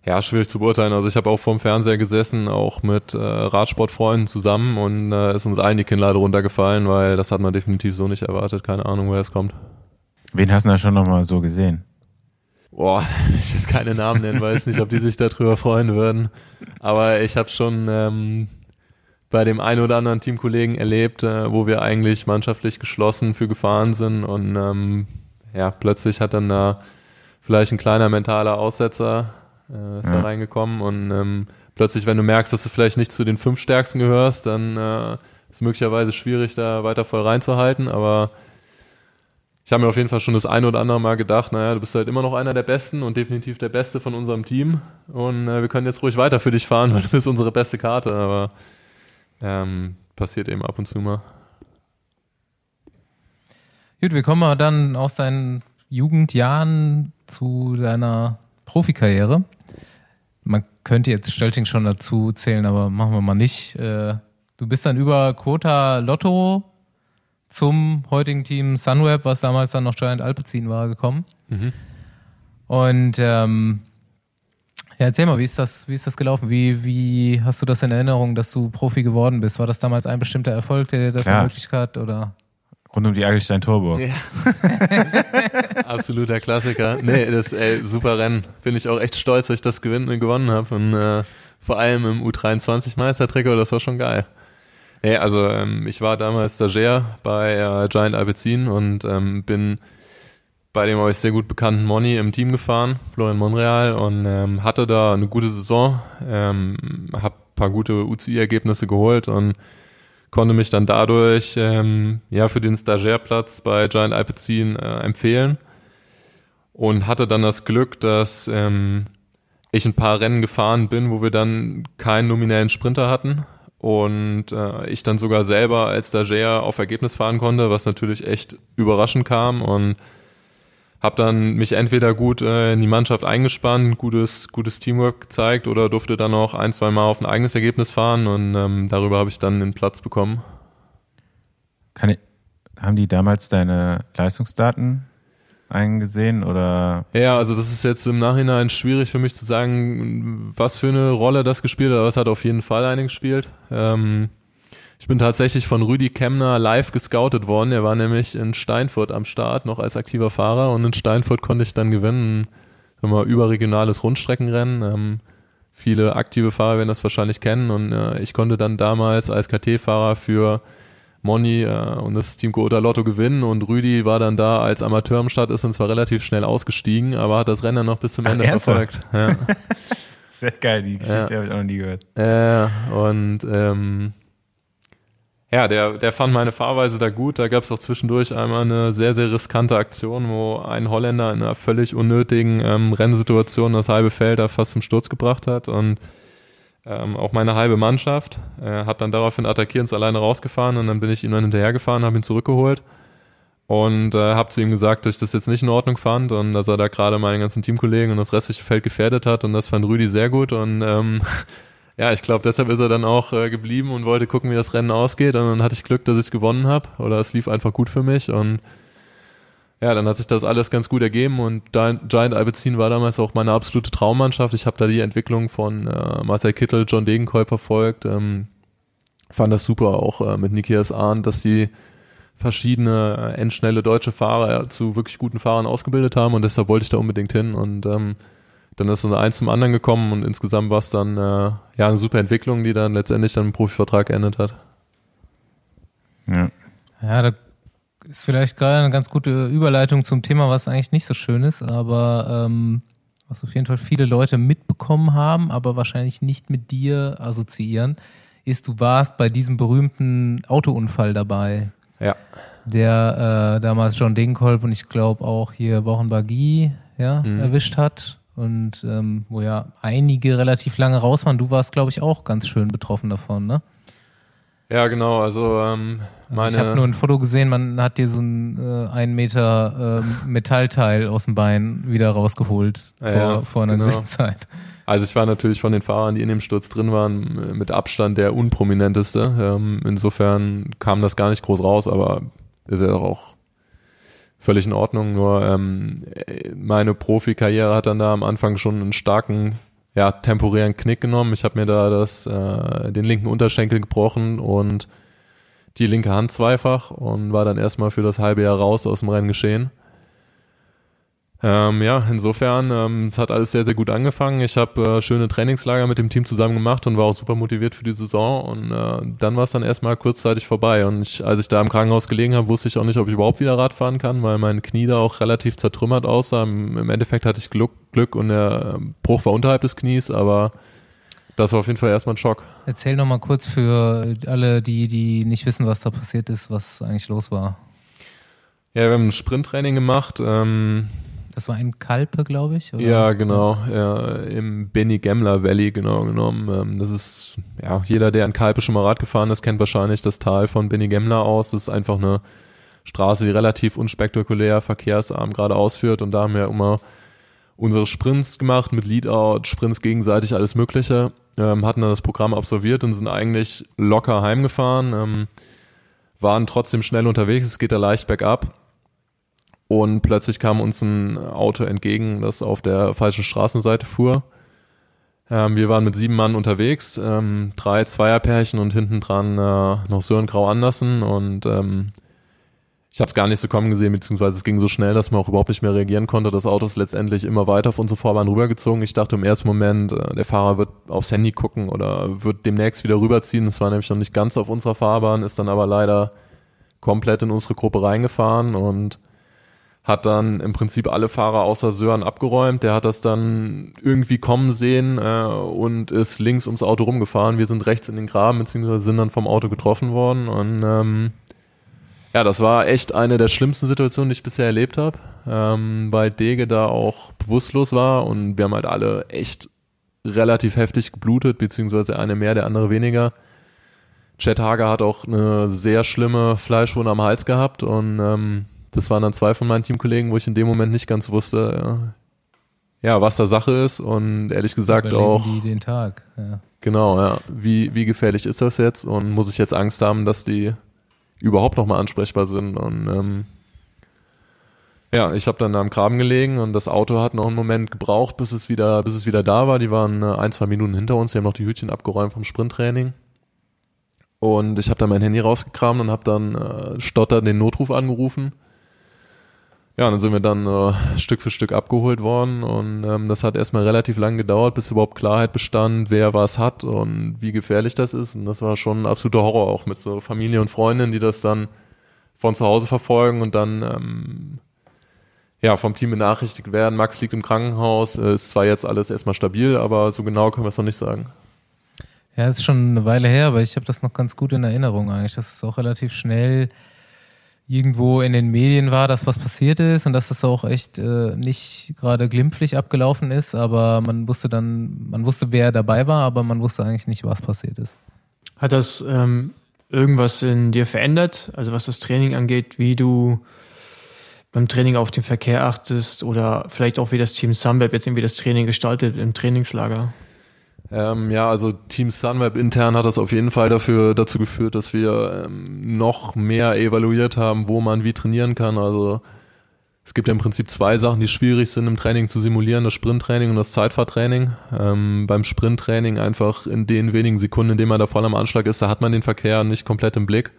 ja, schwierig zu beurteilen. Also ich habe auch vorm Fernseher gesessen, auch mit äh, Radsportfreunden zusammen und äh, ist uns allen die Kinnlade runtergefallen, weil das hat man definitiv so nicht erwartet. Keine Ahnung, woher es kommt. wen hast du da schon nochmal so gesehen? Boah, ich jetzt keine Namen nennen, weiß nicht, ob die sich darüber freuen würden. Aber ich habe schon ähm, bei dem einen oder anderen Teamkollegen erlebt, äh, wo wir eigentlich mannschaftlich geschlossen für gefahren sind und ähm, ja, plötzlich hat dann da vielleicht ein kleiner mentaler Aussetzer äh, ist da Ja. reingekommen und ähm, plötzlich, wenn du merkst, dass du vielleicht nicht zu den fünf Stärksten gehörst, dann äh, ist möglicherweise schwierig, da weiter voll reinzuhalten, aber ich habe mir auf jeden Fall schon das eine oder andere Mal gedacht, naja, du bist halt immer noch einer der Besten und definitiv der Beste von unserem Team. Und äh, wir können jetzt ruhig weiter für dich fahren, weil du bist unsere beste Karte. Aber ähm, passiert eben ab und zu mal. Gut, wir kommen mal dann aus deinen Jugendjahren zu deiner Profikarriere. Man könnte jetzt Stölting schon dazu zählen, aber machen wir mal nicht. Äh, Du bist dann über Quota Lotto zum heutigen Team Sunweb, was damals dann noch Giant Alpecin war, gekommen. Und ähm, ja, erzähl mal, wie ist das, wie ist das gelaufen? Wie, wie hast du das in Erinnerung, dass du Profi geworden bist? War das damals ein bestimmter Erfolg, der dir das ermöglicht hat? Oder? Rund um die Agelstein Turbo. Ja. Absoluter Klassiker. Nee, das ey, super Rennen. Bin ich auch echt stolz, dass ich das gewinnen, gewonnen habe. Und äh, vor allem im U23 Meistertrikot, das war schon geil. Nee, also ähm, ich war damals Stagiaire bei äh, Giant Alpecin und ähm, bin bei dem euch sehr gut bekannten Moni im Team gefahren, Florian Monreal, und ähm, hatte da eine gute Saison, ähm, habe ein paar gute UCI-Ergebnisse geholt und konnte mich dann dadurch ähm, ja für den Stagiairplatz bei Giant Alpecin äh, empfehlen und hatte dann das Glück, dass ähm, ich ein paar Rennen gefahren bin, wo wir dann keinen nominellen Sprinter hatten und äh, ich dann sogar selber als Stagiaire auf Ergebnis fahren konnte, was natürlich echt überraschend kam und habe dann mich entweder gut äh, in die Mannschaft eingespannt, gutes, gutes Teamwork gezeigt oder durfte dann auch ein, zwei Mal auf ein eigenes Ergebnis fahren und ähm, darüber habe ich dann den Platz bekommen. Kann ich, haben die damals deine Leistungsdaten eingesehen oder Ja, also das ist jetzt im Nachhinein schwierig für mich zu sagen, was für eine Rolle das gespielt hat, aber es hat auf jeden Fall eine gespielt. Ähm, ich bin tatsächlich von Rüdi Kemner live gescoutet worden. Er war nämlich in Steinfurt am Start, noch als aktiver Fahrer und in Steinfurt konnte ich dann gewinnen. Sagen wir mal, überregionales Rundstreckenrennen. Ähm, viele aktive Fahrer werden das wahrscheinlich kennen und äh, ich konnte dann damals als KT-Fahrer für Moni äh, und das Team Coota Lotto gewinnen und Rüdi war dann da als Amateur am Start, ist und zwar relativ schnell ausgestiegen, aber hat das Rennen noch bis zum Ende verfolgt. Ja. Sehr geil, die Geschichte Ja. habe ich auch noch nie gehört. Äh, und ähm, ja, der, der fand meine Fahrweise da gut. Da gab es auch zwischendurch einmal eine sehr, sehr riskante Aktion, wo ein Holländer in einer völlig unnötigen ähm, Rennsituation das halbe Feld da fast zum Sturz gebracht hat. Und ähm, auch meine halbe Mannschaft äh, hat dann daraufhin attackierend alleine rausgefahren und dann bin ich ihm dann hinterhergefahren, habe ihn zurückgeholt und äh, habe zu ihm gesagt, dass ich das jetzt nicht in Ordnung fand und dass er da gerade meine ganzen Teamkollegen und das restliche Feld gefährdet hat und das fand Rüdi sehr gut und ähm, ja, ich glaube, deshalb ist er dann auch äh, geblieben und wollte gucken, wie das Rennen ausgeht. Und dann hatte ich Glück, dass ich es gewonnen habe oder es lief einfach gut für mich. Und ja, dann hat sich das alles ganz gut ergeben. Und Gi- Giant Alpecin war damals auch meine absolute Traummannschaft. Ich habe da die Entwicklung von äh, Marcel Kittel, John Degenkolb verfolgt. Ähm, fand das super auch äh, mit Nikias Arndt, dass die verschiedene äh, endschnelle deutsche Fahrer zu wirklich guten Fahrern ausgebildet haben. Und deshalb wollte ich da unbedingt hin. Und ähm, dann ist so eins zum anderen gekommen und insgesamt war es dann äh, ja eine super Entwicklung, die dann letztendlich dann im Profivertrag geendet hat. Ja. Ja, da ist vielleicht gerade eine ganz gute Überleitung zum Thema, was eigentlich nicht so schön ist, aber ähm, was auf jeden Fall viele Leute mitbekommen haben, aber wahrscheinlich nicht mit dir assoziieren, ist, du warst bei diesem berühmten Autounfall dabei, Ja. der äh, damals John Degenkolb und ich glaube auch hier Wochenbagui ja, Mhm. erwischt hat und ähm, wo ja einige relativ lange raus waren. Du warst, glaube ich, auch ganz schön betroffen davon, ne? Ja, genau, also ähm, Also meine ich habe nur ein Foto gesehen, man hat dir so ein äh, ein Meter ähm, Metallteil aus dem Bein wieder rausgeholt Ja, vor, ja, vor einer genau. gewissen Zeit. Also ich war natürlich von den Fahrern, die in dem Sturz drin waren, mit Abstand der unprominenteste. Ähm, insofern kam das gar nicht groß raus, aber ist ja auch völlig in Ordnung. Nur ähm, meine Profikarriere hat dann da am Anfang schon einen starken, ja, temporären Knick genommen. Ich habe mir da das, äh, den linken Unterschenkel gebrochen und die linke Hand zweifach und war dann erstmal für das halbe Jahr raus aus dem Renngeschehen. Ähm, ja, insofern, ähm, es hat alles sehr, sehr gut angefangen. Ich habe äh, schöne Trainingslager mit dem Team zusammen gemacht und war auch super motiviert für die Saison. Und äh, dann war es dann erstmal kurzzeitig vorbei. Und ich, als ich da im Krankenhaus gelegen habe, wusste ich auch nicht, ob ich überhaupt wieder Rad fahren kann, weil mein Knie da auch relativ zertrümmert aussah. Im, im Endeffekt hatte ich Glück, Glück und der ähm, Bruch war unterhalb des Knies, aber das war auf jeden Fall erstmal ein Schock. Erzähl noch mal kurz für alle, die, die nicht wissen, was da passiert ist, was eigentlich los war. Ja, wir haben ein Sprinttraining gemacht. Ähm, Das war in Kalpe, glaube ich. Oder? Ja, genau. Ja, Im Benny Gemler Valley, genau genommen. Ähm, das ist, ja, jeder, der in Kalpe schon mal Rad gefahren ist, kennt wahrscheinlich das Tal von Benny Gemler aus. Das ist einfach eine Straße, die relativ unspektakulär, verkehrsarm gerade ausführt. Und da haben wir immer unsere Sprints gemacht mit Leadout, Sprints gegenseitig, alles Mögliche. Ähm, hatten dann das Programm absolviert und sind eigentlich locker heimgefahren. Ähm, waren trotzdem schnell unterwegs, es geht da leicht bergab. Und plötzlich kam uns ein Auto entgegen, das auf der falschen Straßenseite fuhr. Ähm, wir waren mit sieben Mann unterwegs, ähm, drei Zweierpärchen und hinten dran äh, noch Sören Grau Andersen. Und ähm, ich habe es gar nicht so kommen gesehen, beziehungsweise es ging so schnell, dass man auch überhaupt nicht mehr reagieren konnte. Das Auto ist letztendlich immer weiter auf unsere Vorbahn rübergezogen. Ich dachte im ersten Moment, äh, der Fahrer wird aufs Handy gucken oder wird demnächst wieder rüberziehen. Das war nämlich noch nicht ganz auf unserer Fahrbahn, ist dann aber leider komplett in unsere Gruppe reingefahren und hat dann im Prinzip alle Fahrer außer Sören abgeräumt. Der hat das dann irgendwie kommen sehen äh, und ist links ums Auto rumgefahren. Wir sind rechts in den Graben, beziehungsweise sind dann vom Auto getroffen worden. Und ähm, ja, das war echt eine der schlimmsten Situationen, die ich bisher erlebt habe, ähm, weil Dege da auch bewusstlos war und wir haben halt alle echt relativ heftig geblutet, beziehungsweise eine mehr, der andere weniger. Chet Hager hat auch eine sehr schlimme Fleischwunde am Hals gehabt und ähm, das waren dann zwei von meinen Teamkollegen, wo ich in dem Moment nicht ganz wusste, ja, ja was da Sache ist und ehrlich gesagt Überleben auch, die den Tag. Ja. genau, ja, wie, wie gefährlich ist das jetzt und muss ich jetzt Angst haben, dass die überhaupt nochmal ansprechbar sind und ähm, ja, ich habe dann da am Graben gelegen und das Auto hat noch einen Moment gebraucht, bis es wieder, bis es wieder da war. Die waren äh, ein, zwei Minuten hinter uns, die haben noch die Hütchen abgeräumt vom Sprinttraining. Und ich habe dann mein Handy rausgekramt und habe dann äh, stotternd den Notruf angerufen. Ja, dann sind wir dann äh, Stück für Stück abgeholt worden und ähm, das hat erstmal relativ lang gedauert, bis überhaupt Klarheit bestand, wer was hat und wie gefährlich das ist. Und das war schon ein absoluter Horror auch mit so Familie und Freundinnen, die das dann von zu Hause verfolgen und dann ähm, ja, vom Team benachrichtigt werden. Max liegt im Krankenhaus, äh, ist zwar jetzt alles erstmal stabil, aber so genau können wir es noch nicht sagen. Ja, ist schon eine Weile her, aber ich habe das noch ganz gut in Erinnerung eigentlich, dass es auch relativ schnell irgendwo in den Medien war, dass was passiert ist und dass das auch echt äh, nicht gerade glimpflich abgelaufen ist, aber man wusste dann, man wusste, wer dabei war, aber man wusste eigentlich nicht, was passiert ist. Hat das ähm, irgendwas in dir verändert? Also was das Training angeht, wie du beim Training auf den Verkehr achtest oder vielleicht auch wie das Team Sunweb jetzt irgendwie das Training gestaltet im Trainingslager? Ähm, ja, also Team Sunweb intern hat das auf jeden Fall dafür dazu geführt, dass wir ähm, noch mehr evaluiert haben, wo man wie trainieren kann. Also es gibt ja im Prinzip zwei Sachen, die schwierig sind im Training zu simulieren, das Sprinttraining und das Zeitfahrtraining. Ähm, beim Sprinttraining einfach in den wenigen Sekunden, in denen man da voll am Anschlag ist, da hat man den Verkehr nicht komplett im Blick.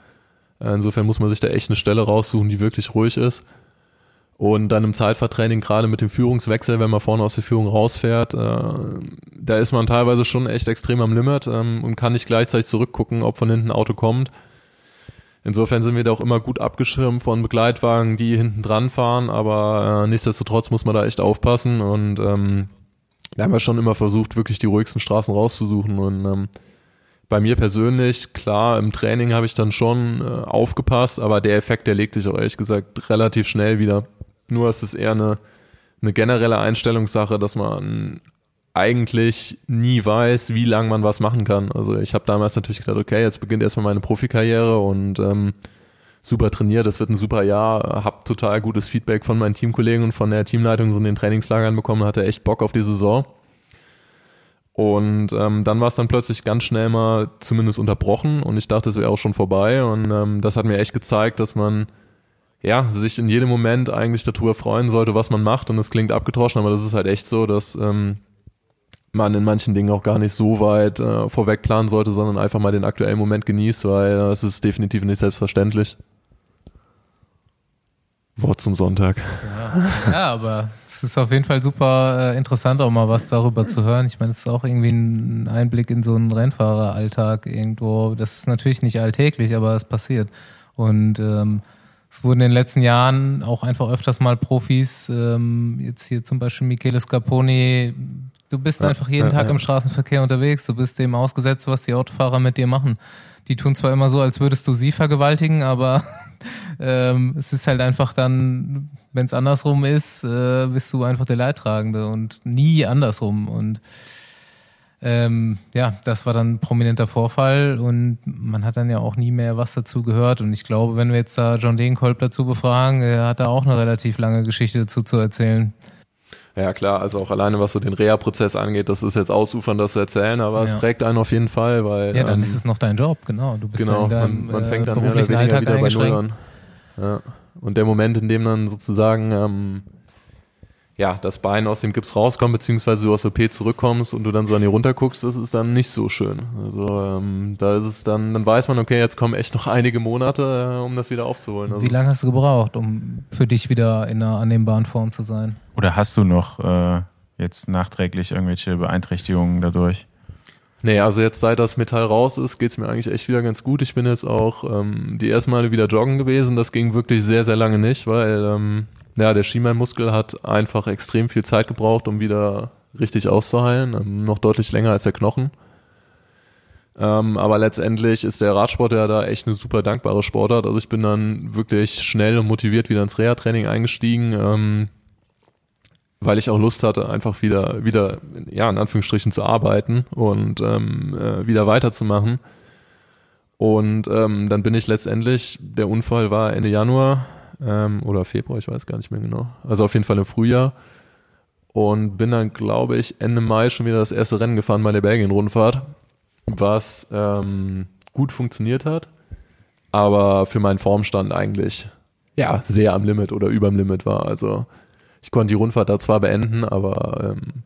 Äh, insofern muss man sich da echt eine Stelle raussuchen, die wirklich ruhig ist. Und dann im Zeitfahrtraining, gerade mit dem Führungswechsel, wenn man vorne aus der Führung rausfährt, äh, da ist man teilweise schon echt extrem am Limit ähm, und kann nicht gleichzeitig zurückgucken, ob von hinten ein Auto kommt. Insofern sind wir da auch immer gut abgeschirmt von Begleitwagen, die hinten dran fahren, aber äh, nichtsdestotrotz muss man da echt aufpassen und ähm, da haben wir schon immer versucht, wirklich die ruhigsten Straßen rauszusuchen und ähm, bei mir persönlich, klar, im Training habe ich dann schon äh, aufgepasst, aber der Effekt, der legt sich auch ehrlich gesagt relativ schnell wieder. Nur ist es eher eine, eine generelle Einstellungssache, dass man eigentlich nie weiß, wie lange man was machen kann. Also ich habe damals natürlich gedacht, okay, jetzt beginnt erstmal meine Profikarriere und ähm, super trainiert, das wird ein super Jahr, habe total gutes Feedback von meinen Teamkollegen und von der Teamleitung so in den Trainingslagern bekommen, hatte echt Bock auf die Saison. Und ähm, dann war es dann plötzlich ganz schnell mal zumindest unterbrochen und ich dachte, es wäre auch schon vorbei. Und ähm, das hat mir echt gezeigt, dass man ja, sich in jedem Moment eigentlich darüber freuen sollte, was man macht. Und das klingt abgetroschen, aber das ist halt echt so, dass ähm, man in manchen Dingen auch gar nicht so weit äh, vorweg planen sollte, sondern einfach mal den aktuellen Moment genießt, weil äh, es ist definitiv nicht selbstverständlich. Wort zum Sonntag. Ja, ja aber es ist auf jeden Fall super äh, interessant, auch mal was darüber zu hören. Ich meine, es ist auch irgendwie ein Einblick in so einen Rennfahreralltag irgendwo. Das ist natürlich nicht alltäglich, aber es passiert. Und ähm, es wurden in den letzten Jahren auch einfach öfters mal Profis, ähm, jetzt hier zum Beispiel Michele Scarponi, du bist ja, einfach jeden ja, Tag ja. im Straßenverkehr unterwegs, du bist dem ausgesetzt, was die Autofahrer mit dir machen. Die tun zwar immer so, als würdest du sie vergewaltigen, aber ähm, es ist halt einfach dann, wenn es andersrum ist, äh, bist du einfach der Leidtragende und nie andersrum. Und ähm, ja, das war dann ein prominenter Vorfall und man hat dann ja auch nie mehr was dazu gehört. Und ich glaube, wenn wir jetzt da John Degenkolb dazu befragen, er hat da auch eine relativ lange Geschichte dazu zu erzählen. Ja, klar, also auch alleine was so den Reha-Prozess angeht, das ist jetzt ausufern, das zu erzählen, aber ja. es prägt einen auf jeden Fall, weil. Ja, dann ähm, ist es noch dein Job, genau. Du bist genau, deinem, man, man fängt dann äh, mehr oder Alltag wieder bei Null an. Ja. Und der Moment, in dem dann sozusagen ähm, ja, das Bein aus dem Gips rauskommt, beziehungsweise du aus OP zurückkommst und du dann so an dir runterguckst, das ist dann nicht so schön. Also ähm, da ist es dann, dann weiß man, okay, jetzt kommen echt noch einige Monate, äh, um das wieder aufzuholen. Also Wie lange hast du gebraucht, um für dich wieder in einer annehmbaren Form zu sein? Oder hast du noch äh, jetzt nachträglich irgendwelche Beeinträchtigungen dadurch? Nee, also jetzt seit das Metall raus ist, geht's mir eigentlich echt wieder ganz gut. Ich bin jetzt auch ähm, die ersten Male wieder joggen gewesen. Das ging wirklich sehr, sehr lange nicht, weil ähm, ja, der Schienbeinmuskel hat einfach extrem viel Zeit gebraucht, um wieder richtig auszuheilen, ähm, noch deutlich länger als der Knochen. Ähm, aber letztendlich ist der Radsport ja da echt eine super dankbare Sportart. Also ich bin dann wirklich schnell und motiviert wieder ins Reha-Training eingestiegen, ähm, weil ich auch Lust hatte, einfach wieder, wieder, ja, in Anführungsstrichen zu arbeiten und ähm, äh, wieder weiterzumachen. Und ähm, dann bin ich letztendlich, der Unfall war Ende Januar, ähm, oder Februar, ich weiß gar nicht mehr genau. Also auf jeden Fall im Frühjahr. Und bin dann, glaube ich, Ende Mai schon wieder das erste Rennen gefahren bei der Belgien-Rundfahrt, was ähm, gut funktioniert hat, aber für meinen Formstand eigentlich ja sehr am Limit oder überm Limit war. Also ich konnte die Rundfahrt da zwar beenden, aber ähm,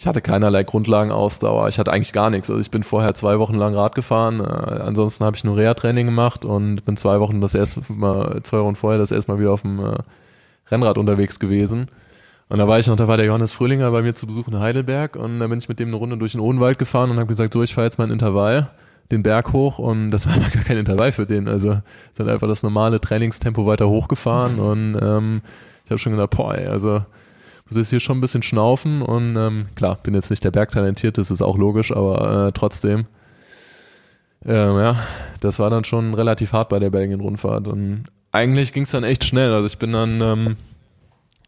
ich hatte keinerlei Grundlagenausdauer. Ich hatte eigentlich gar nichts. Also ich bin vorher zwei Wochen lang Rad gefahren. Äh, ansonsten habe ich nur Reha-Training gemacht und bin zwei Wochen das erste Mal, zwei Wochen vorher das erste Mal wieder auf dem äh, Rennrad unterwegs gewesen. Und da war ich noch, da war der Johannes Fröhlinger bei mir zu Besuch in Heidelberg und da bin ich mit dem eine Runde durch den Odenwald gefahren und habe gesagt, so, ich fahre jetzt mal ein Intervall, den Berg hoch und das war gar kein Intervall für den. Also sind einfach das normale Trainingstempo weiter hochgefahren und ähm, ich habe schon gedacht, boah, ey, also muss jetzt hier schon ein bisschen schnaufen und ähm, klar, bin jetzt nicht der Bergtalentiert, das ist auch logisch, aber äh, trotzdem. Ähm, ja, das war dann schon relativ hart bei der Belgien-Rundfahrt und eigentlich ging es dann echt schnell. Also ich bin dann ähm,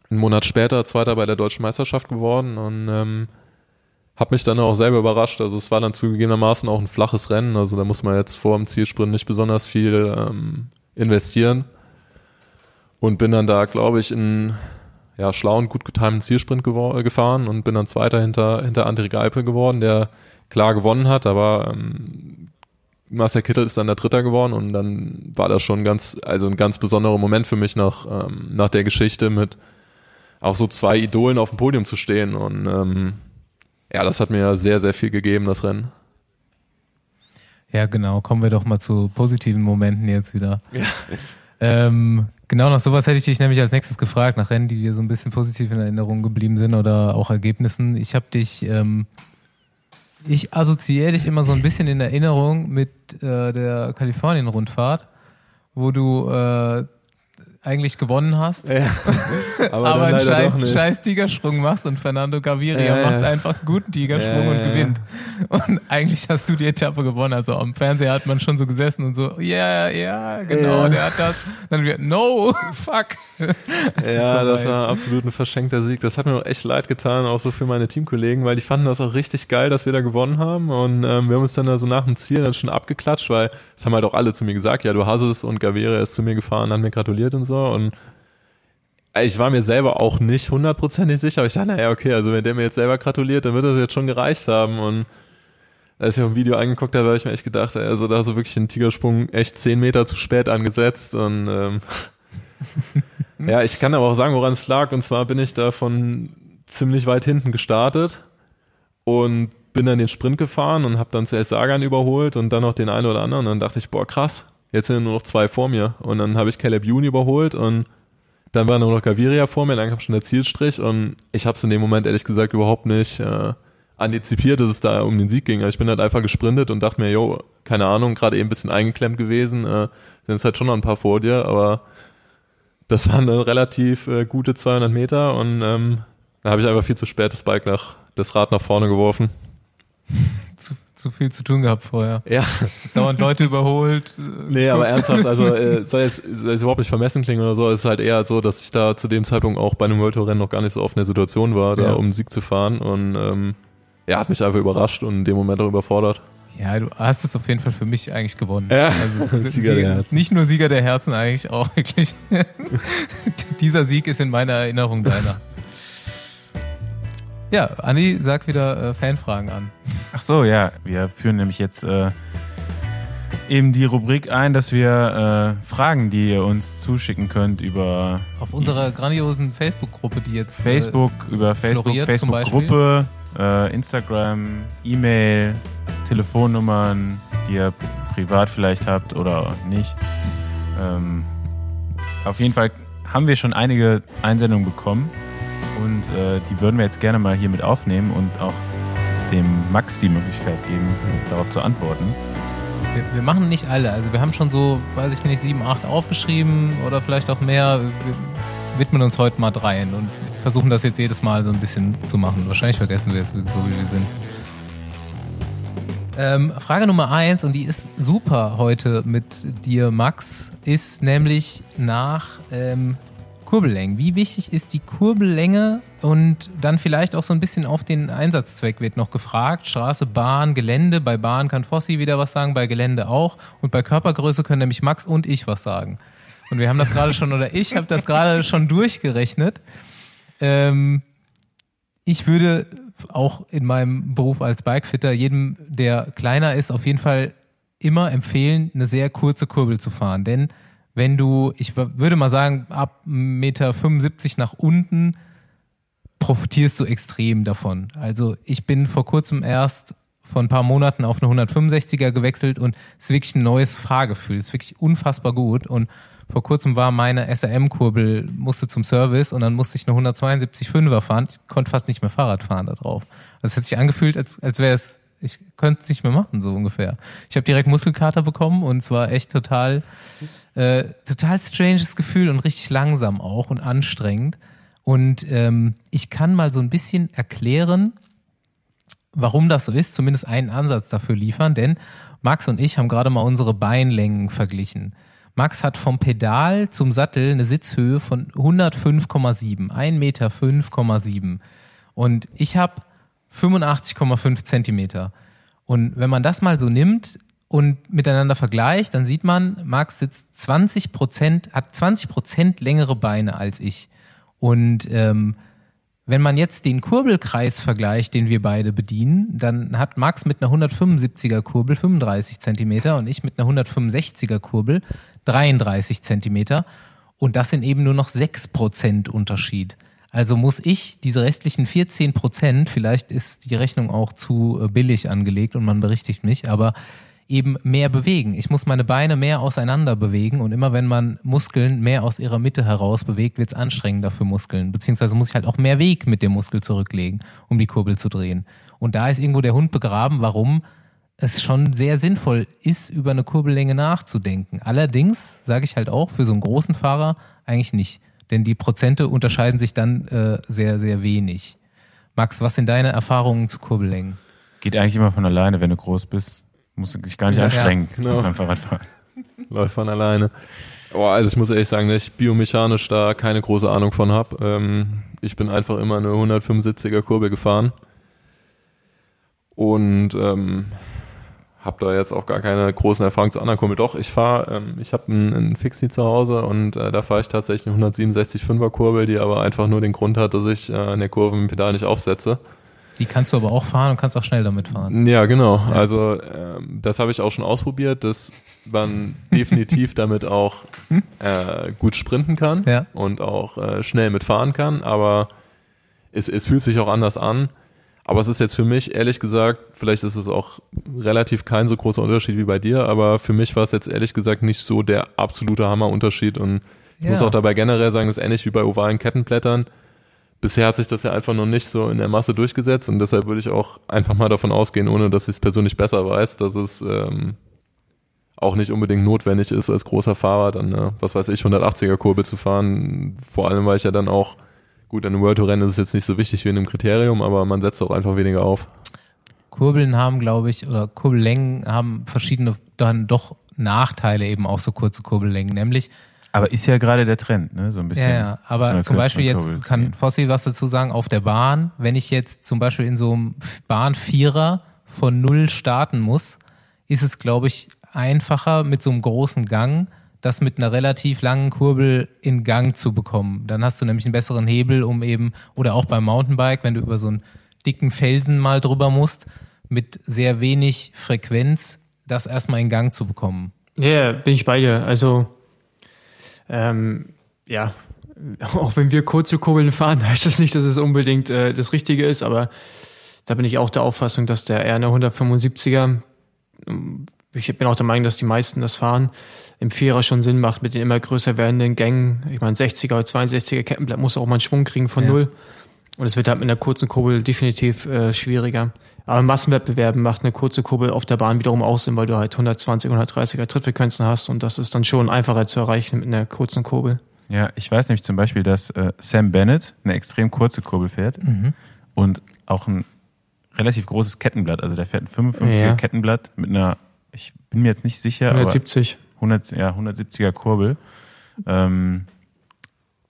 einen Monat später Zweiter bei der Deutschen Meisterschaft geworden und ähm, habe mich dann auch selber überrascht. Also es war dann zugegebenermaßen auch ein flaches Rennen. Also da muss man jetzt vor dem Zielsprint nicht besonders viel ähm, investieren. Und bin dann da, glaube ich, in ja, schlauen, gut getimten Zielsprint gefahren und bin dann Zweiter hinter, hinter André Geipel geworden, der klar gewonnen hat, aber ähm, Marcel Kittel ist dann der Dritter geworden und dann war das schon ganz, also ein ganz besonderer Moment für mich nach, ähm, nach der Geschichte mit auch so zwei Idolen auf dem Podium zu stehen und ähm, ja, das hat mir sehr, sehr viel gegeben, das Rennen. Ja, genau. Kommen wir doch mal zu positiven Momenten jetzt wieder. Ja. Ähm, genau, nach sowas hätte ich dich nämlich als nächstes gefragt, nach Rennen, die dir so ein bisschen positiv in Erinnerung geblieben sind oder auch Ergebnissen. Ich habe dich, ähm, ich assoziiere dich immer so ein bisschen in Erinnerung mit äh, der Kalifornien-Rundfahrt, wo du äh, eigentlich gewonnen hast, ja, aber, aber einen scheiß, scheiß Tigersprung machst und Fernando Gaviria ja, macht einfach einen guten Tigersprung und gewinnt. Und eigentlich hast du die Etappe gewonnen. Also am Fernseher hat man schon so gesessen und so, ja, ja, genau, der hat das. Dann wieder, no, fuck. das ja, das war absolut ein verschenkter Sieg. Das hat mir auch echt leid getan, auch so für meine Teamkollegen, weil die fanden das auch richtig geil, dass wir da gewonnen haben. Und ähm, wir haben uns dann da so nach dem Ziel dann schon abgeklatscht, weil das haben halt auch alle zu mir gesagt, ja, du hast es und Gaviria ist zu mir gefahren, hat mir gratuliert und so so. Und ich war mir selber auch nicht hundertprozentig sicher, aber ich dachte, naja, okay, also wenn der mir jetzt selber gratuliert, dann wird das jetzt schon gereicht haben. Und als ich auf ein Video angeguckt habe, habe ich mir echt gedacht, also da so wirklich den Tigersprung echt zehn Meter zu spät angesetzt. Und ähm, ja, ich kann aber auch sagen, woran es lag. Und zwar bin ich da von ziemlich weit hinten gestartet und bin dann den Sprint gefahren und habe dann zuerst Sagan überholt und dann noch den einen oder anderen. Und dann dachte ich, boah, krass, Jetzt sind nur noch zwei vor mir. Und dann habe ich Caleb Youn überholt und dann war nur noch Gaviria vor mir, dann kam schon der Zielstrich und ich habe es in dem Moment ehrlich gesagt überhaupt nicht äh, antizipiert, dass es da um den Sieg ging. Also ich bin halt einfach gesprintet und dachte mir, jo, keine Ahnung, gerade eben ein bisschen eingeklemmt gewesen, äh, sind es halt schon noch ein paar vor dir, aber das waren eine relativ äh, gute 200 Meter und ähm, da habe ich einfach viel zu spät das Bike nach, das Rad nach vorne geworfen zu, viel zu tun gehabt vorher. Ja. Dauernd Leute überholt. Nee, aber ernsthaft, also äh, soll, es, überhaupt nicht vermessen klingen oder so, es ist halt eher so, dass ich da zu dem Zeitpunkt auch bei einem World Tour Rennen noch gar nicht so oft in der Situation war, da um einen Sieg zu fahren und ähm, ja, hat mich einfach überrascht und in dem Moment auch überfordert. Ja, du hast es auf jeden Fall für mich eigentlich gewonnen. Ja, also Sieger Herzen. nicht nur Sieger der Herzen eigentlich auch wirklich. Dieser Sieg ist in meiner Erinnerung deiner. Ja, Andi, sag wieder äh, Fanfragen an. Ach so, ja, wir führen nämlich jetzt äh, eben die Rubrik ein, dass wir äh, Fragen, die ihr uns zuschicken könnt über auf unserer grandiosen Facebook-Gruppe, die jetzt äh, Facebook über Facebook, Facebook-Gruppe, äh, Instagram, E-Mail, Telefonnummern, die ihr privat vielleicht habt oder nicht. Ähm, auf jeden Fall haben wir schon einige Einsendungen bekommen und äh, die würden wir jetzt gerne mal hier mit aufnehmen und auch dem Max die Möglichkeit geben, darauf zu antworten. Wir, wir, machen nicht alle. Also wir haben schon so, weiß ich nicht, sieben, acht aufgeschrieben oder vielleicht auch mehr. Wir widmen uns heute mal dreien und versuchen das jetzt jedes Mal so ein bisschen zu machen. Wahrscheinlich vergessen wir es so, wie wir sind. Ähm, Frage Nummer eins, und die ist super heute mit dir, Max, ist nämlich nach ähm, Kurbellängen. Wie wichtig ist die Kurbellänge und dann vielleicht auch so ein bisschen auf den Einsatzzweck wird noch gefragt. Straße, Bahn, Gelände. Bei Bahn kann Fossi wieder was sagen, bei Gelände auch. Und bei Körpergröße können nämlich Max und ich was sagen. Und wir haben das gerade schon, oder ich habe das gerade schon durchgerechnet. Ähm, ich würde auch in meinem Beruf als Bikefitter jedem, der kleiner ist, auf jeden Fall immer empfehlen, eine sehr kurze Kurbel zu fahren. Denn wenn du, ich würde mal sagen, ab Meter 75 nach unten profitierst du extrem davon. Also ich bin vor kurzem erst vor ein paar Monaten auf eine 165er gewechselt und es ist wirklich ein neues Fahrgefühl. Es ist wirklich unfassbar gut. Und vor kurzem war meine SRM-Kurbel, musste zum Service und dann musste ich eine 172,5er fahren. Ich konnte fast nicht mehr Fahrrad fahren da drauf. Das hat sich angefühlt, als, als wäre es, ich könnte es nicht mehr machen, so ungefähr. Ich habe direkt Muskelkater bekommen und es war echt total, äh, total stranges Gefühl und richtig langsam auch und anstrengend. Und ähm, ich kann mal so ein bisschen erklären, warum das so ist, zumindest einen Ansatz dafür liefern, denn Max und ich haben gerade mal unsere Beinlängen verglichen. Max hat vom Pedal zum Sattel eine Sitzhöhe von 105,7, 1,5,7 Meter. Und ich habe 85,5 Zentimeter. Und wenn man das mal so nimmt und miteinander vergleicht, dann sieht man, Max sitzt 20 Prozent, hat 20 Prozent längere Beine als ich. Und ähm, wenn man jetzt den Kurbelkreis vergleicht, den wir beide bedienen, dann hat Max mit einer 175er Kurbel 35 Zentimeter und ich mit einer 165er Kurbel 33 Zentimeter. Und das sind eben nur noch 6 Prozent Unterschied. Also muss ich diese restlichen 14 Prozent, vielleicht ist die Rechnung auch zu äh, billig angelegt und man berichtigt mich, aber eben mehr bewegen. Ich muss meine Beine mehr auseinander bewegen und immer wenn man Muskeln mehr aus ihrer Mitte heraus bewegt, wird es anstrengender für Muskeln. Beziehungsweise muss ich halt auch mehr Weg mit dem Muskel zurücklegen, um die Kurbel zu drehen. Und da ist irgendwo der Hund begraben, warum es schon sehr sinnvoll ist, über eine Kurbellänge nachzudenken. Allerdings sage ich halt auch, für so einen großen Fahrer eigentlich nicht. Denn die Prozente unterscheiden sich dann äh, sehr, sehr wenig. Max, was sind deine Erfahrungen zu Kurbellängen? Geht eigentlich immer von alleine, wenn du groß bist. Musst du dich gar nicht Ja, anstrengen ja, genau. beim Fahrradfahren. Läuft von alleine. Oh, also ich muss ehrlich sagen, dass ich biomechanisch da keine große Ahnung von habe. Ähm, ich bin einfach immer eine 175er Kurbel gefahren und ähm, habe da jetzt auch gar keine großen Erfahrungen zu anderen Kurbeln. Doch, ich fahre, ähm, ich habe einen, einen Fixie zu Hause und äh, da fahre ich tatsächlich eine 167,5er Kurbel, die aber einfach nur den Grund hat, dass ich äh, an der Kurve mit dem Pedal nicht aufsetze. Die kannst du aber auch fahren und kannst auch schnell damit fahren. Ja, genau. Also ähm, das habe ich auch schon ausprobiert, dass man definitiv damit auch äh, gut sprinten kann Ja. und auch äh, schnell mitfahren kann, aber es, es fühlt sich auch anders an. Aber es ist jetzt für mich, ehrlich gesagt, vielleicht ist es auch relativ kein so großer Unterschied wie bei dir, aber für mich war es jetzt ehrlich gesagt nicht so der absolute Hammerunterschied und ich Ja. muss auch dabei generell sagen, das ist ähnlich wie bei ovalen Kettenblättern. Bisher hat sich das ja einfach noch nicht so in der Masse durchgesetzt und deshalb würde ich auch einfach mal davon ausgehen, ohne dass ich es persönlich besser weiß, dass es ähm, auch nicht unbedingt notwendig ist, als großer Fahrer dann, äh, was weiß ich, 180er Kurbel zu fahren. Vor allem, weil ich ja dann auch, gut, an einem World Tour Rennen ist es jetzt nicht so wichtig wie in einem Kriterium, aber man setzt auch einfach weniger auf. Kurbeln haben, glaube ich, oder Kurbellängen haben verschiedene dann doch Nachteile eben auch so kurze Kurbellängen, nämlich Aber ist ja gerade der Trend, ne? So ein bisschen. Ja, ja, aber zum Beispiel jetzt kann. Fossi was dazu sagen, auf der Bahn, wenn ich jetzt zum Beispiel in so einem Bahnvierer von null starten muss, ist es, glaube ich, einfacher mit so einem großen Gang, das mit einer relativ langen Kurbel in Gang zu bekommen. Dann hast du nämlich einen besseren Hebel, um eben, oder auch beim Mountainbike, wenn du über so einen dicken Felsen mal drüber musst, mit sehr wenig Frequenz das erstmal in Gang zu bekommen. Ja, bin ich bei dir. Also, ähm, ja, auch wenn wir kurze Kurbeln fahren, heißt das nicht, dass es unbedingt äh, das Richtige ist, aber da bin ich auch der Auffassung, dass der eher eine 175er, ähm, ich bin auch der Meinung, dass die meisten das fahren, im Vierer schon Sinn macht mit den immer größer werdenden Gängen. Ich meine, 60er oder 62er Kettenblatt muss auch mal einen Schwung kriegen von Ja. null. Und es wird halt mit einer kurzen Kurbel definitiv äh, schwieriger. Aber in Massenwettbewerben macht eine kurze Kurbel auf der Bahn wiederum auch Sinn, weil du halt 120, 130er Trittfrequenzen hast und das ist dann schon einfacher zu erreichen mit einer kurzen Kurbel. Ja, ich weiß nämlich zum Beispiel, dass äh, Sam Bennett eine extrem kurze Kurbel fährt und auch ein relativ großes Kettenblatt. Also der fährt ein 55er Ja. Kettenblatt mit einer, ich bin mir jetzt nicht sicher, aber 170. 100, ja, 170er Kurbel. Ähm,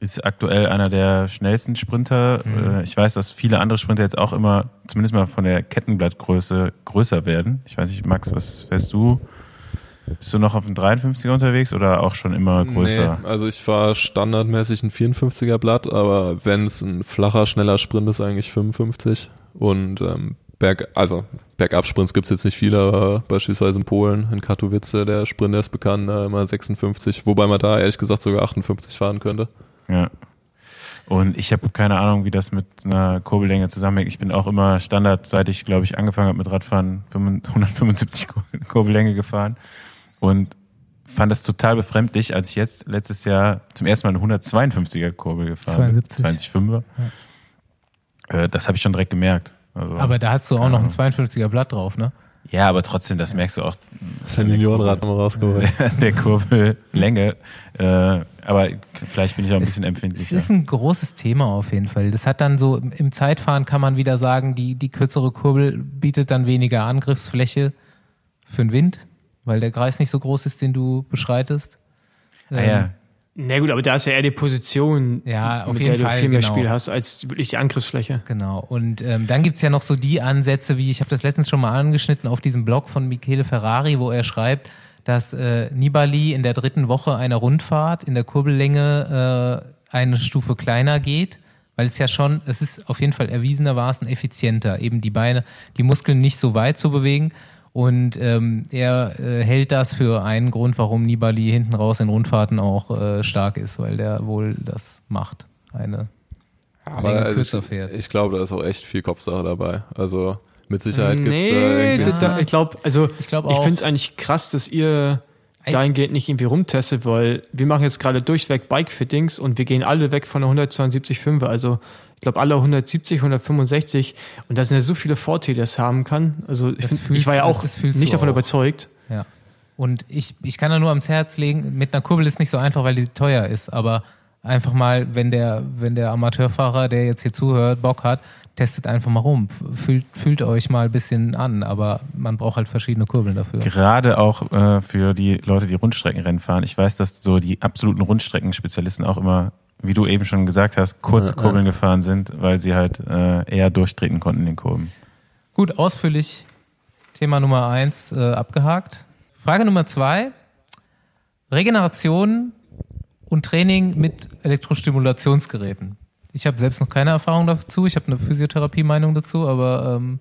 ist aktuell einer der schnellsten Sprinter. Äh, ich weiß, dass viele andere Sprinter jetzt auch immer, zumindest mal von der Kettenblattgröße, größer werden. Ich weiß nicht, Max, was fährst du? Bist du noch auf dem 53er unterwegs oder auch schon immer größer? Nee, also ich fahre standardmäßig ein 54er Blatt, aber wenn es ein flacher, schneller Sprint ist, eigentlich 55. Und ähm, Berg, also Bergabsprints gibt's jetzt nicht viele, aber beispielsweise in Polen, in Katowice, der Sprint der ist bekannt, äh, immer 56, wobei man da ehrlich gesagt sogar 58 fahren könnte. Ja. Und ich habe keine Ahnung, wie das mit einer Kurbellänge zusammenhängt. Ich bin auch immer Standard, seit ich, glaube ich, angefangen habe mit Radfahren, 175 Kurbellänge gefahren. Und fand das total befremdlich, als ich jetzt letztes Jahr zum ersten Mal eine 152er Kurbel gefahren 72. bin. 20,5er. Ja. Äh, das habe ich schon direkt gemerkt. Also, Aber da hast du auch noch ein 52er Blatt drauf, ne? ja, aber trotzdem, das merkst du auch Sein Juniorenrad nochmal rausgeholt. der Kurbellänge. Äh, aber vielleicht bin ich auch ein bisschen Es empfindlicher. ist ein großes Thema auf jeden Fall. Das hat dann so, im Zeitfahren kann man wieder sagen, die, die kürzere Kurbel bietet dann weniger Angriffsfläche für den Wind, weil der Kreis nicht so groß ist, den du beschreitest. ah, ja. Na gut, aber da ist ja eher die Position, Ja, auf mit jeden der Fall, du viel mehr genau. Spiel hast, als wirklich die Angriffsfläche. Genau. Und ähm, dann gibt's ja noch so die Ansätze, wie ich habe das letztens schon mal angeschnitten auf diesem Blog von Michele Ferrari, wo er schreibt, dass äh, Nibali in der dritten Woche einer Rundfahrt in der Kurbellänge äh, eine Stufe kleiner geht, weil es ja schon, es ist auf jeden Fall erwiesenermaßen effizienter, eben die Beine, die Muskeln nicht so weit zu bewegen. Und ähm, er äh, hält das für einen Grund, warum Nibali hinten raus in Rundfahrten auch äh, stark ist, weil der wohl das macht. Eine Aber Länge ich, ich glaube, da ist auch echt viel Kopfsache dabei. Also mit Sicherheit gibt's nee, da irgendwie. das, ich glaube, also Ich glaub ich finde es eigentlich krass, dass ihr dahingehend nicht irgendwie rumtestet, weil wir machen jetzt gerade durchweg Bike-Fittings und wir gehen alle weg von der 172,5. Also ich glaube alle 170, 165 und da sind ja so viele Vorteile, die das haben kann. Also ich, find, fühlst- ich war ja auch nicht davon auch. überzeugt. Ja. Und ich, ich kann da nur ans Herz legen, mit einer Kurbel ist nicht so einfach, weil die teuer ist, aber einfach mal, wenn der, wenn der Amateurfahrer, der jetzt hier zuhört, Bock hat, testet einfach mal rum. Fühlt, fühlt euch mal ein bisschen an, aber man braucht halt verschiedene Kurbeln dafür. Gerade auch äh, für die Leute, die Rundstreckenrennen fahren. Ich weiß, dass so die absoluten Rundstreckenspezialisten auch immer, wie du eben schon gesagt hast, kurze Ja, ja. Kurbeln gefahren sind, weil sie halt äh, eher durchtreten konnten in den Kurven. Gut, ausführlich Thema Nummer eins äh, abgehakt. Frage Nummer zwei. Regeneration und Training mit Elektrostimulationsgeräten. Ich habe selbst noch keine Erfahrung dazu. Ich habe eine Physiotherapie-Meinung dazu, aber ähm,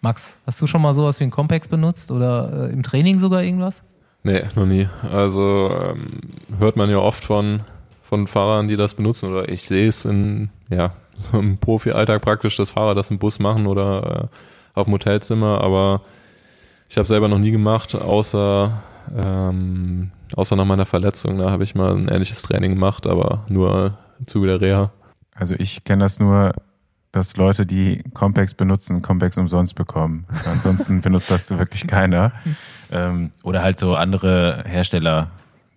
Max, hast du schon mal sowas wie ein Compex benutzt oder äh, im Training sogar irgendwas? Nee, noch nie. Also ähm, hört man ja oft von, von Fahrern, die das benutzen oder ich sehe es in, ja, so im Profi-Alltag praktisch, dass Fahrer das im Bus machen oder äh, auf dem Hotelzimmer, aber ich habe selber noch nie gemacht, außer, ähm, außer nach meiner Verletzung. Da habe ich mal ein ähnliches Training gemacht, aber nur im Zuge der Reha. Also ich kenne das nur, dass Leute, die Compex benutzen, Compex umsonst bekommen. Ansonsten benutzt das wirklich keiner. Ähm, oder halt so andere Hersteller,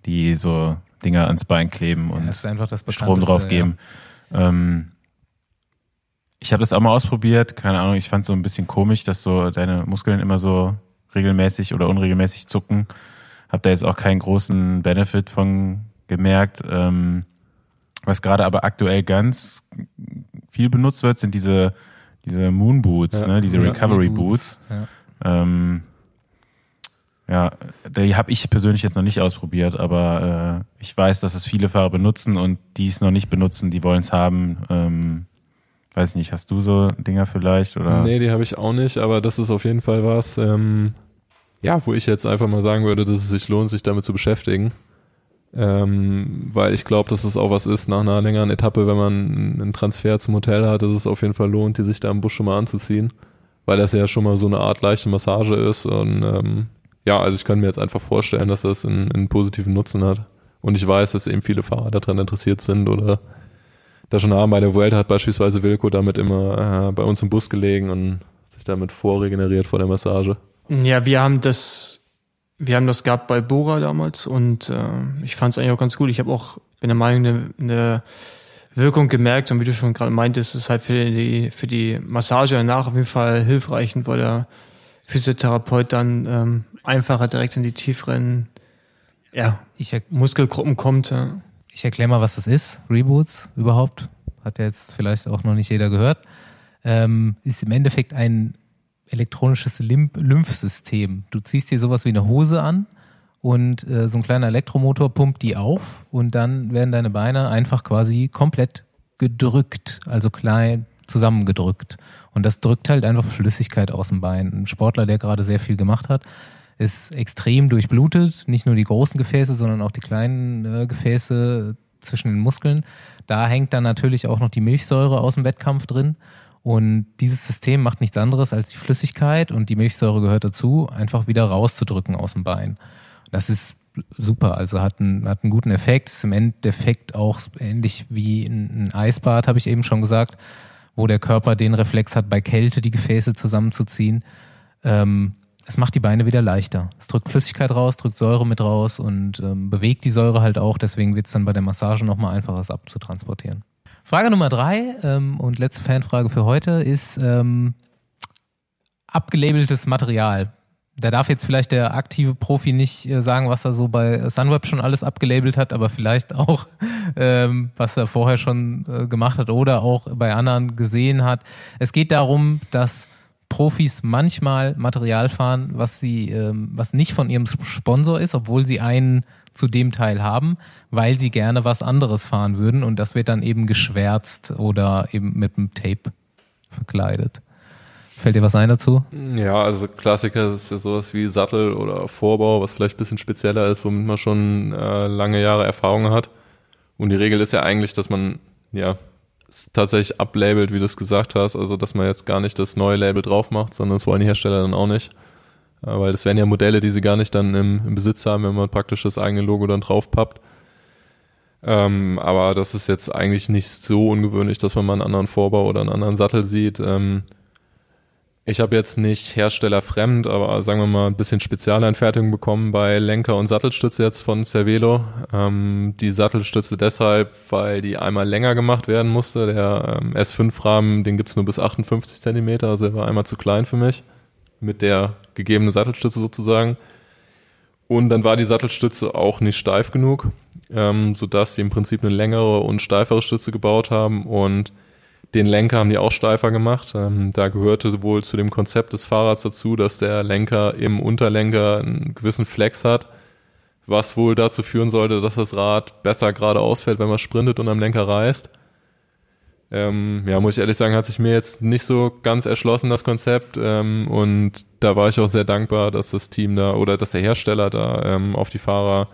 die so Dinger ans Bein kleben und das Strom drauf geben. Ähm, ich habe das auch mal ausprobiert, keine Ahnung, ich fand so ein bisschen komisch, dass so deine Muskeln immer so regelmäßig oder unregelmäßig zucken. Hab da jetzt auch keinen großen Benefit von gemerkt. Ähm, was gerade aber aktuell ganz viel benutzt wird, sind diese, diese Moon Boots, Ja. ne, diese Ja. Recovery. Boots. Ja. Ähm, ja, die habe ich persönlich jetzt noch nicht ausprobiert, aber äh, ich weiß, dass es viele Fahrer benutzen und die es noch nicht benutzen, die wollen es haben. Ähm, weiß nicht, hast du so Dinger vielleicht oder? Nee, die habe ich auch nicht, aber das ist auf jeden Fall was, ähm, ja, wo ich jetzt einfach mal sagen würde, dass es sich lohnt, sich damit zu beschäftigen. Ähm, weil ich glaube, dass es auch was ist nach einer längeren Etappe, wenn man einen Transfer zum Hotel hat, dass es auf jeden Fall lohnt, die sich da im Bus schon mal anzuziehen. Weil das ja schon mal so eine Art leichte Massage ist. Und ähm, ja, also ich kann mir jetzt einfach vorstellen, dass das einen, einen positiven Nutzen hat. Und ich weiß, dass eben viele Fahrer daran interessiert sind oder da schon haben. Bei der Vuelta hat beispielsweise Wilco damit immer äh, bei uns im Bus gelegen und sich damit vorregeneriert vor der Massage. Ja, wir haben das, wir haben das gehabt bei Bora damals und äh, ich fand es eigentlich auch ganz gut. Ich habe auch, bin der Meinung, eine, eine Wirkung gemerkt und wie du schon gerade meintest, ist halt für die, für die Massage danach auf jeden Fall hilfreich, weil der Physiotherapeut dann ähm, einfacher direkt in die tieferen ja, Ich, Muskelgruppen kommt. Ja. ich erkläre mal, was das ist. Reboots überhaupt. Hat ja jetzt vielleicht auch noch nicht jeder gehört. Ähm, ist im Endeffekt ein elektronisches Lymph Lymphsystem. Du ziehst dir sowas wie eine Hose an und äh, so ein kleiner Elektromotor pumpt die auf und dann werden deine Beine einfach quasi komplett gedrückt, also klein zusammengedrückt. Und das drückt halt einfach Flüssigkeit aus dem Bein. Ein Sportler, der gerade sehr viel gemacht hat, ist extrem durchblutet. Nicht nur die großen Gefäße, sondern auch die kleinen äh, Gefäße zwischen den Muskeln. Da hängt dann natürlich auch noch die Milchsäure aus dem Wettkampf drin. Und dieses System macht nichts anderes, als die Flüssigkeit und die Milchsäure gehört dazu, einfach wieder rauszudrücken aus dem Bein. Das ist super, also hat einen, hat einen guten Effekt. Ist im Endeffekt auch ähnlich wie ein, Eisbad, habe ich eben schon gesagt, wo der Körper den Reflex hat, bei Kälte die Gefäße zusammenzuziehen. Ähm, es macht die Beine wieder leichter. Es drückt Flüssigkeit raus, drückt Säure mit raus und ähm, bewegt die Säure halt auch. Deswegen wird es dann bei der Massage nochmal einfacher, es abzutransportieren. Frage Nummer drei ähm, und letzte Fanfrage für heute ist ähm, abgelabeltes Material. Da darf jetzt vielleicht der aktive Profi nicht äh, sagen, was er so bei Sunweb schon alles abgelabelt hat, aber vielleicht auch, ähm, was er vorher schon äh, gemacht hat oder auch bei anderen gesehen hat. Es geht darum, dass Profis manchmal Material fahren, was sie, ähm, was nicht von ihrem Sponsor ist, obwohl sie einen zu dem Teil haben, weil sie gerne was anderes fahren würden und das wird dann eben geschwärzt oder eben mit einem Tape verkleidet. Fällt dir was ein dazu? Ja, also Klassiker ist ja sowas wie Sattel oder Vorbau, was vielleicht ein bisschen spezieller ist, womit man schon äh, lange Jahre Erfahrung hat. Und die Regel ist ja eigentlich, dass man ja tatsächlich ablabelt, wie du es gesagt hast, also dass man jetzt gar nicht das neue Label drauf macht, sondern das wollen die Hersteller dann auch nicht. Weil das wären ja Modelle, die sie gar nicht dann im, im Besitz haben, wenn man praktisch das eigene Logo dann drauf pappt. Ähm, aber das ist jetzt eigentlich nicht so ungewöhnlich, dass man mal einen anderen Vorbau oder einen anderen Sattel sieht. Ähm, ich habe jetzt nicht herstellerfremd, aber sagen wir mal ein bisschen Spezialeinfertigung bekommen bei Lenker und Sattelstütze jetzt von Cervelo. Ähm, die Sattelstütze deshalb, weil die einmal länger gemacht werden musste. Der ähm, S5-Rahmen, den gibt's nur bis 58 Zentimeter, also er war einmal zu klein für mich. Mit der gegebenen Sattelstütze sozusagen. Und dann war die Sattelstütze auch nicht steif genug, ähm, sodass sie im Prinzip eine längere und steifere Stütze gebaut haben und den Lenker haben die auch steifer gemacht. Ähm, da gehörte wohl zu dem Konzept des Fahrrads dazu, dass der Lenker im Unterlenker einen gewissen Flex hat, was wohl dazu führen sollte, dass das Rad besser gerade ausfällt, wenn man sprintet und am Lenker reißt. Ähm, ja, muss ich ehrlich sagen, hat sich mir jetzt nicht so ganz erschlossen, das Konzept. Ähm, und da war ich auch sehr dankbar, dass das Team da oder dass der Hersteller da ähm, auf die Fahrer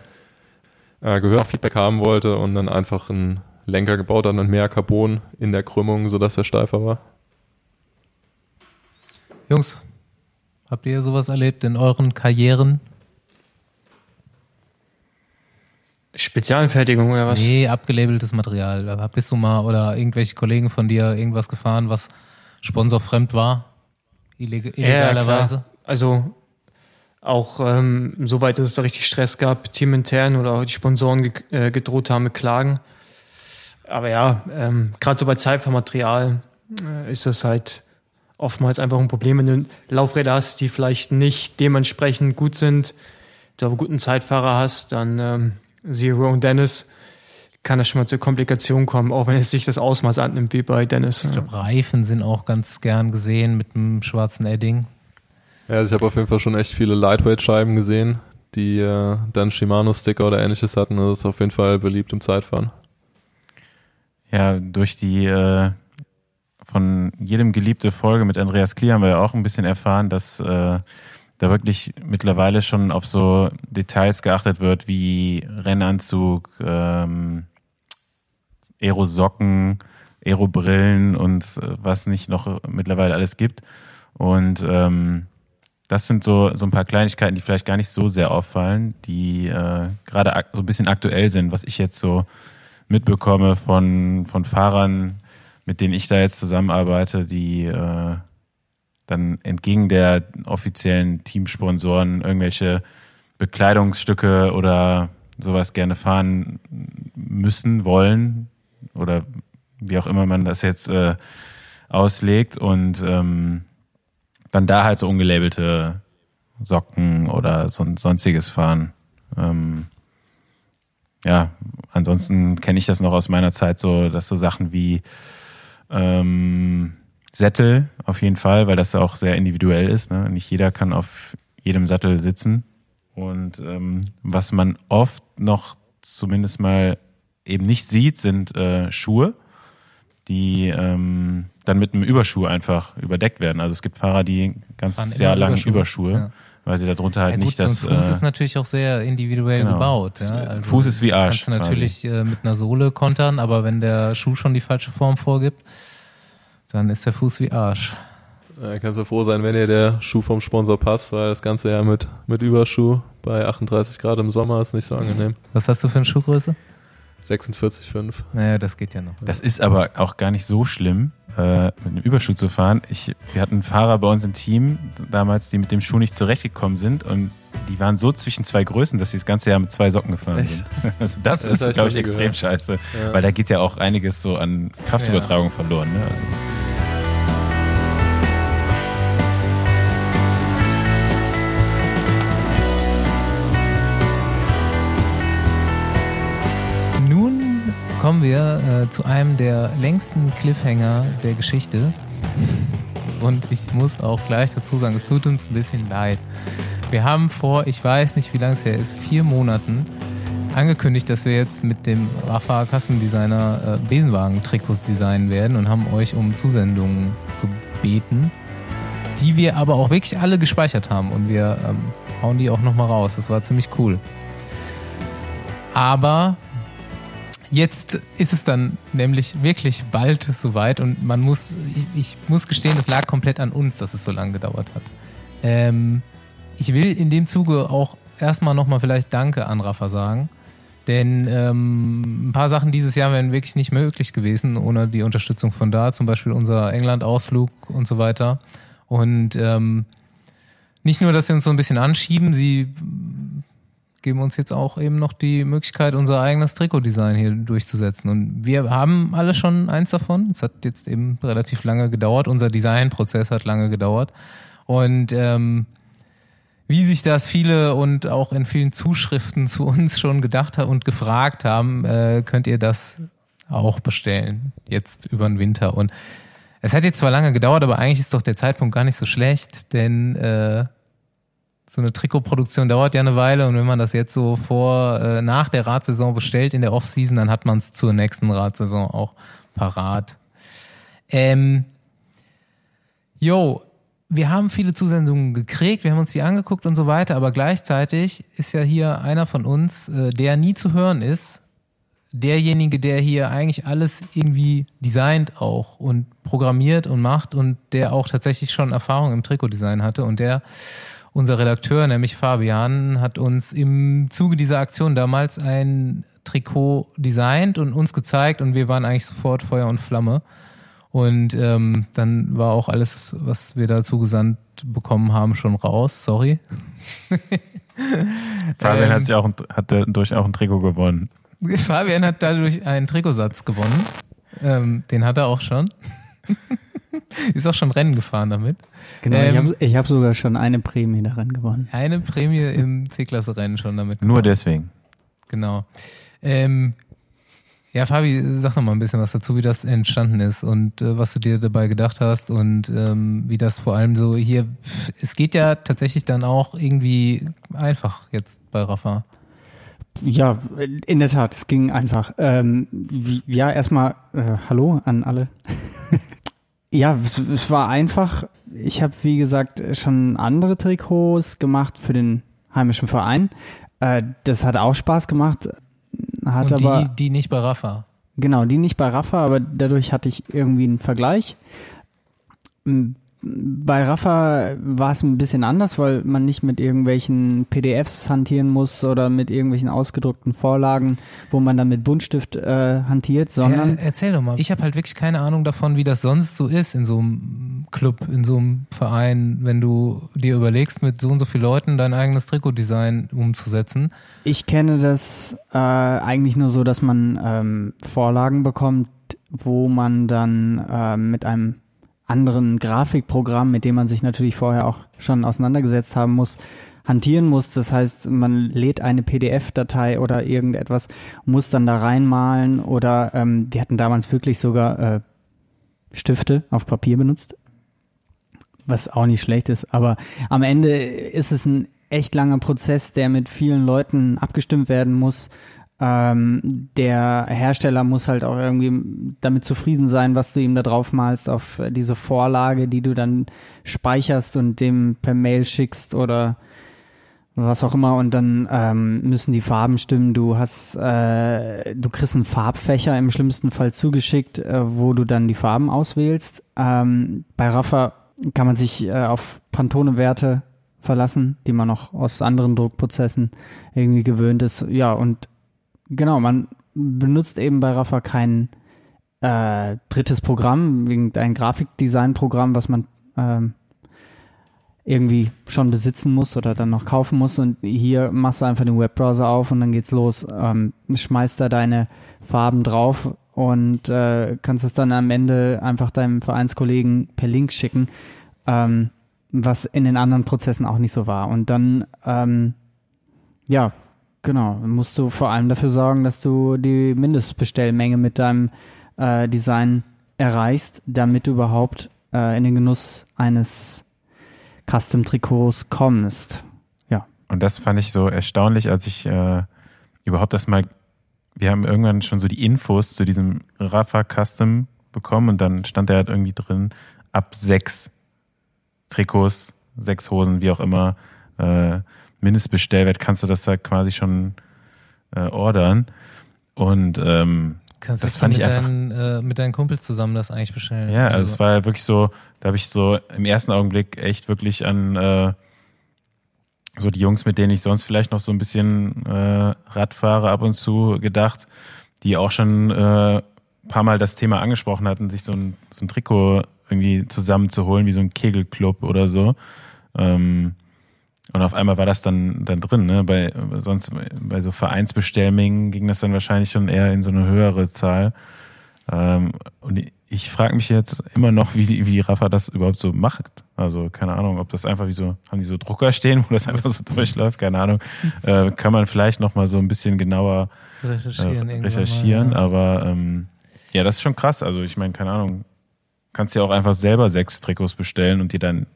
äh, Gehörfeedback haben wollte und dann einfach ein Lenker gebaut hat und mehr Carbon in der Krümmung, sodass er steifer war. Jungs, habt ihr sowas erlebt in euren Karrieren? Spezialanfertigung oder was? Nee, abgelabeltes Material. Bist du mal oder irgendwelche Kollegen von dir irgendwas gefahren, was sponsorfremd war? Illeg illegalerweise? Ja, also auch ähm, soweit, dass es da richtig Stress gab, teamintern oder auch die Sponsoren ge äh, gedroht haben mit Klagen. Aber ja, ähm, gerade so bei Zeitfahrmaterial äh, ist das halt oftmals einfach ein Problem, wenn du Laufräder hast, die vielleicht nicht dementsprechend gut sind, du aber guten Zeitfahrer hast, dann ähm, Zero und Dennis kann das schon mal zur Komplikation kommen, auch wenn es sich das Ausmaß annimmt wie bei Dennis. Ich glaube, Reifen sind auch ganz gern gesehen mit einem schwarzen Edding. Ja, also ich habe auf jeden Fall schon echt viele Lightweight-Scheiben gesehen, die äh, dann Shimano-Sticker oder ähnliches hatten. Das ist auf jeden Fall beliebt im Zeitfahren ja, durch die äh, von jedem geliebte Folge mit Andreas Klier haben wir ja auch ein bisschen erfahren, dass äh, da wirklich mittlerweile schon auf so Details geachtet wird wie Rennanzug, ähm, Aerosocken, Aerobrillen und äh, was nicht noch mittlerweile alles gibt. Und ähm, das sind so, so ein paar Kleinigkeiten, die vielleicht gar nicht so sehr auffallen, die äh, gerade so ein bisschen aktuell sind, was ich jetzt so mitbekomme von, von Fahrern, mit denen ich da jetzt zusammenarbeite, die äh, dann entgegen der offiziellen Teamsponsoren irgendwelche Bekleidungsstücke oder sowas gerne fahren müssen, wollen oder wie auch immer man das jetzt äh, auslegt und ähm, dann da halt so ungelabelte Socken oder so, sonstiges fahren. Ähm, ja, ansonsten kenne ich das noch aus meiner Zeit so, dass so Sachen wie ähm, Sättel auf jeden Fall, weil das auch sehr individuell ist. Ne? Nicht jeder kann auf jedem Sattel sitzen. Und ähm, was man oft noch zumindest mal eben nicht sieht, sind äh, Schuhe, die ähm, dann mit einem Überschuh einfach überdeckt werden. Also es gibt Fahrer, die ganz Jahr lang Überschuhe, Überschuhe weil sie darunter halt ja, gut, nicht so ein das. Fuß äh, ist natürlich auch sehr individuell genau. gebaut. Ja? Also Fuß ist wie Arsch Kannst du natürlich äh, mit einer Sohle kontern, aber wenn der Schuh schon die falsche Form vorgibt, dann ist der Fuß wie Arsch. Äh, kannst du froh sein, wenn dir der Schuh vom Sponsor passt, weil das Ganze ja mit, mit Überschuh bei 38 Grad im Sommer ist nicht so angenehm. Was hast du für eine Schuhgröße? 46,5. Naja, das geht ja noch. Das ist aber auch gar nicht so schlimm, äh, mit einem Überschuh zu fahren. Ich, wir hatten Fahrer bei uns im Team damals, die mit dem Schuh nicht zurechtgekommen sind und die waren so zwischen zwei Größen, dass sie das ganze Jahr mit zwei Socken gefahren Echt? sind. Also das, Das ist, glaube ich, extrem gehört. scheiße, Ja. weil da geht ja auch einiges so an Kraftübertragung verloren. Ne? Also, kommen wir äh, zu einem der längsten Cliffhanger der Geschichte. Und ich muss auch gleich dazu sagen, es tut uns ein bisschen leid. Wir haben vor, ich weiß nicht, wie lange es her ist, vier Monaten angekündigt, dass wir jetzt mit dem Rafa Custom Designer äh, Besenwagen-Trikots designen werden und haben euch um Zusendungen gebeten, die wir aber auch wirklich alle gespeichert haben. Und wir ähm, hauen die auch nochmal raus. Das war ziemlich cool. Aber Jetzt ist es dann nämlich wirklich bald soweit und man muss, ich, ich muss gestehen, es lag komplett an uns, dass es so lange gedauert hat. Ähm, ich will in dem Zuge auch erstmal nochmal vielleicht Danke an Rafa sagen, denn ähm, ein paar Sachen dieses Jahr wären wirklich nicht möglich gewesen ohne die Unterstützung von da, zum Beispiel unser England-Ausflug und so weiter. Und ähm, nicht nur, dass sie uns so ein bisschen anschieben, sie geben uns jetzt auch eben noch die Möglichkeit, unser eigenes Trikotdesign hier durchzusetzen. Und wir haben alle schon eins davon. Es hat jetzt eben relativ lange gedauert. Unser Designprozess hat lange gedauert. Und ähm, wie sich das viele und auch in vielen Zuschriften zu uns schon gedacht haben und gefragt haben, äh, könnt ihr das auch bestellen, jetzt über den Winter. Und es hat jetzt zwar lange gedauert, aber eigentlich ist doch der Zeitpunkt gar nicht so schlecht, denn äh, so eine Trikotproduktion dauert ja eine Weile und wenn man das jetzt so vor, äh, nach der Radsaison bestellt in der Offseason, dann hat man es zur nächsten Radsaison auch parat. Ähm, yo, wir haben viele Zusendungen gekriegt, wir haben uns die angeguckt und so weiter, aber gleichzeitig ist ja hier einer von uns, äh, der nie zu hören ist, derjenige, der hier eigentlich alles irgendwie designt auch und programmiert und macht und der auch tatsächlich schon Erfahrung im Trikotdesign hatte und der unser Redakteur, nämlich Fabian, hat uns im Zuge dieser Aktion damals ein Trikot designt und uns gezeigt und wir waren eigentlich sofort Feuer und Flamme. Und ähm, dann war auch alles, was wir dazu gesandt bekommen haben, schon raus. Sorry. Fabian Ähm, hat sich auch ein, hat dadurch auch ein Trikot gewonnen. Fabian hat dadurch einen Trikotsatz gewonnen. Ähm, den hat er auch schon. Ist auch schon Rennen gefahren damit. Genau, ich Ähm, habe ich hab sogar schon eine Prämie daran gewonnen. Eine Prämie im C-Klasse-Rennen schon damit. Nur deswegen. Genau. Ähm, ja, Fabi, sag doch mal ein bisschen was dazu, wie das entstanden ist und äh, was du dir dabei gedacht hast und ähm, wie das vor allem so hier. Es geht ja tatsächlich dann auch irgendwie einfach jetzt bei Rafa. Ja, in der Tat, es ging einfach. Ähm, wie, ja, erstmal äh, Hallo an alle. ja, es, war einfach. Ich habe, wie gesagt, schon andere Trikots gemacht für den heimischen Verein. Äh, das hat auch Spaß gemacht. Hat und aber die, die nicht bei Rafa. Genau, die nicht bei Rafa, aber dadurch hatte ich irgendwie einen Vergleich. Bei Rafa war es ein bisschen anders, weil man nicht mit irgendwelchen PDFs hantieren muss oder mit irgendwelchen ausgedruckten Vorlagen, wo man dann mit Buntstift äh, hantiert, sondern ja, erzähl doch mal. Ich habe halt wirklich keine Ahnung davon, wie das sonst so ist in so einem Club, in so einem Verein, wenn du dir überlegst, mit so und so vielen Leuten dein eigenes Trikotdesign umzusetzen. ich kenne das äh, eigentlich nur so, dass man ähm, Vorlagen bekommt, wo man dann äh, mit einem anderen Grafikprogramm, mit dem man sich natürlich vorher auch schon auseinandergesetzt haben muss, hantieren muss. Das heißt, man lädt eine PDF-Datei oder irgendetwas, muss dann da reinmalen oder ähm, die hatten damals wirklich sogar äh, Stifte auf Papier benutzt, was auch nicht schlecht ist. Aber am Ende ist es ein echt langer Prozess, der mit vielen Leuten abgestimmt werden muss. Ähm, der Hersteller muss halt auch irgendwie damit zufrieden sein, was du ihm da drauf malst auf diese Vorlage, die du dann speicherst und dem per Mail schickst oder was auch immer und dann ähm, müssen die Farben stimmen. Du hast, äh, du kriegst einen Farbfächer im schlimmsten Fall zugeschickt, äh, wo du dann die Farben auswählst. Ähm, bei Rafa kann man sich äh, auf Pantone-Werte verlassen, die man auch aus anderen Druckprozessen irgendwie gewöhnt ist. Ja und genau, man benutzt eben bei Rafa kein äh, drittes Programm, irgendein Grafikdesign-Programm, was man ähm, irgendwie schon besitzen muss oder dann noch kaufen muss. Und hier machst du einfach den Webbrowser auf und dann geht's los. Ähm, schmeißt da deine Farben drauf und äh, kannst es dann am Ende einfach deinem Vereinskollegen per Link schicken, ähm, was in den anderen Prozessen auch nicht so war. Und dann, ähm, ja, genau, musst du vor allem dafür sorgen, dass du die Mindestbestellmenge mit deinem äh, Design erreichst, damit du überhaupt äh, in den Genuss eines Custom-Trikots kommst. Ja. Und das fand ich so erstaunlich, als ich äh, überhaupt das mal, wir haben irgendwann schon so die Infos zu diesem Rafa Custom bekommen und dann stand da halt irgendwie drin, ab sechs Trikots, sechs Hosen, wie auch immer, äh, Mindestbestellwert kannst du das da quasi schon äh, ordern. Und ähm, Kannst Das das fand ich einfach- deinen, äh, mit deinen Kumpels zusammen das eigentlich bestellen. Ja, also es war ja wirklich so, da habe ich so im ersten Augenblick echt wirklich an äh, so die Jungs, mit denen ich sonst vielleicht noch so ein bisschen äh, Rad fahre ab und zu gedacht, die auch schon äh, ein paar Mal das Thema angesprochen hatten, sich so ein, so ein Trikot irgendwie zusammenzuholen, wie so ein Kegelclub oder so. Ähm, und auf einmal war das dann, dann drin, ne? Bei sonst bei so Vereinsbestellmengen ging das dann wahrscheinlich schon eher in so eine höhere Zahl. Ähm, und ich frage mich jetzt immer noch, wie, wie Rafa das überhaupt so macht. Also keine Ahnung, ob das einfach wie so, haben die so Drucker stehen, wo das einfach so durchläuft, keine Ahnung. Äh, kann man vielleicht noch mal so ein bisschen genauer äh, recherchieren. irgendwann recherchieren, mal, ja. aber ähm, ja, das ist schon krass. Also ich meine, keine Ahnung, kannst ja auch einfach selber sechs Trikots bestellen und dir dann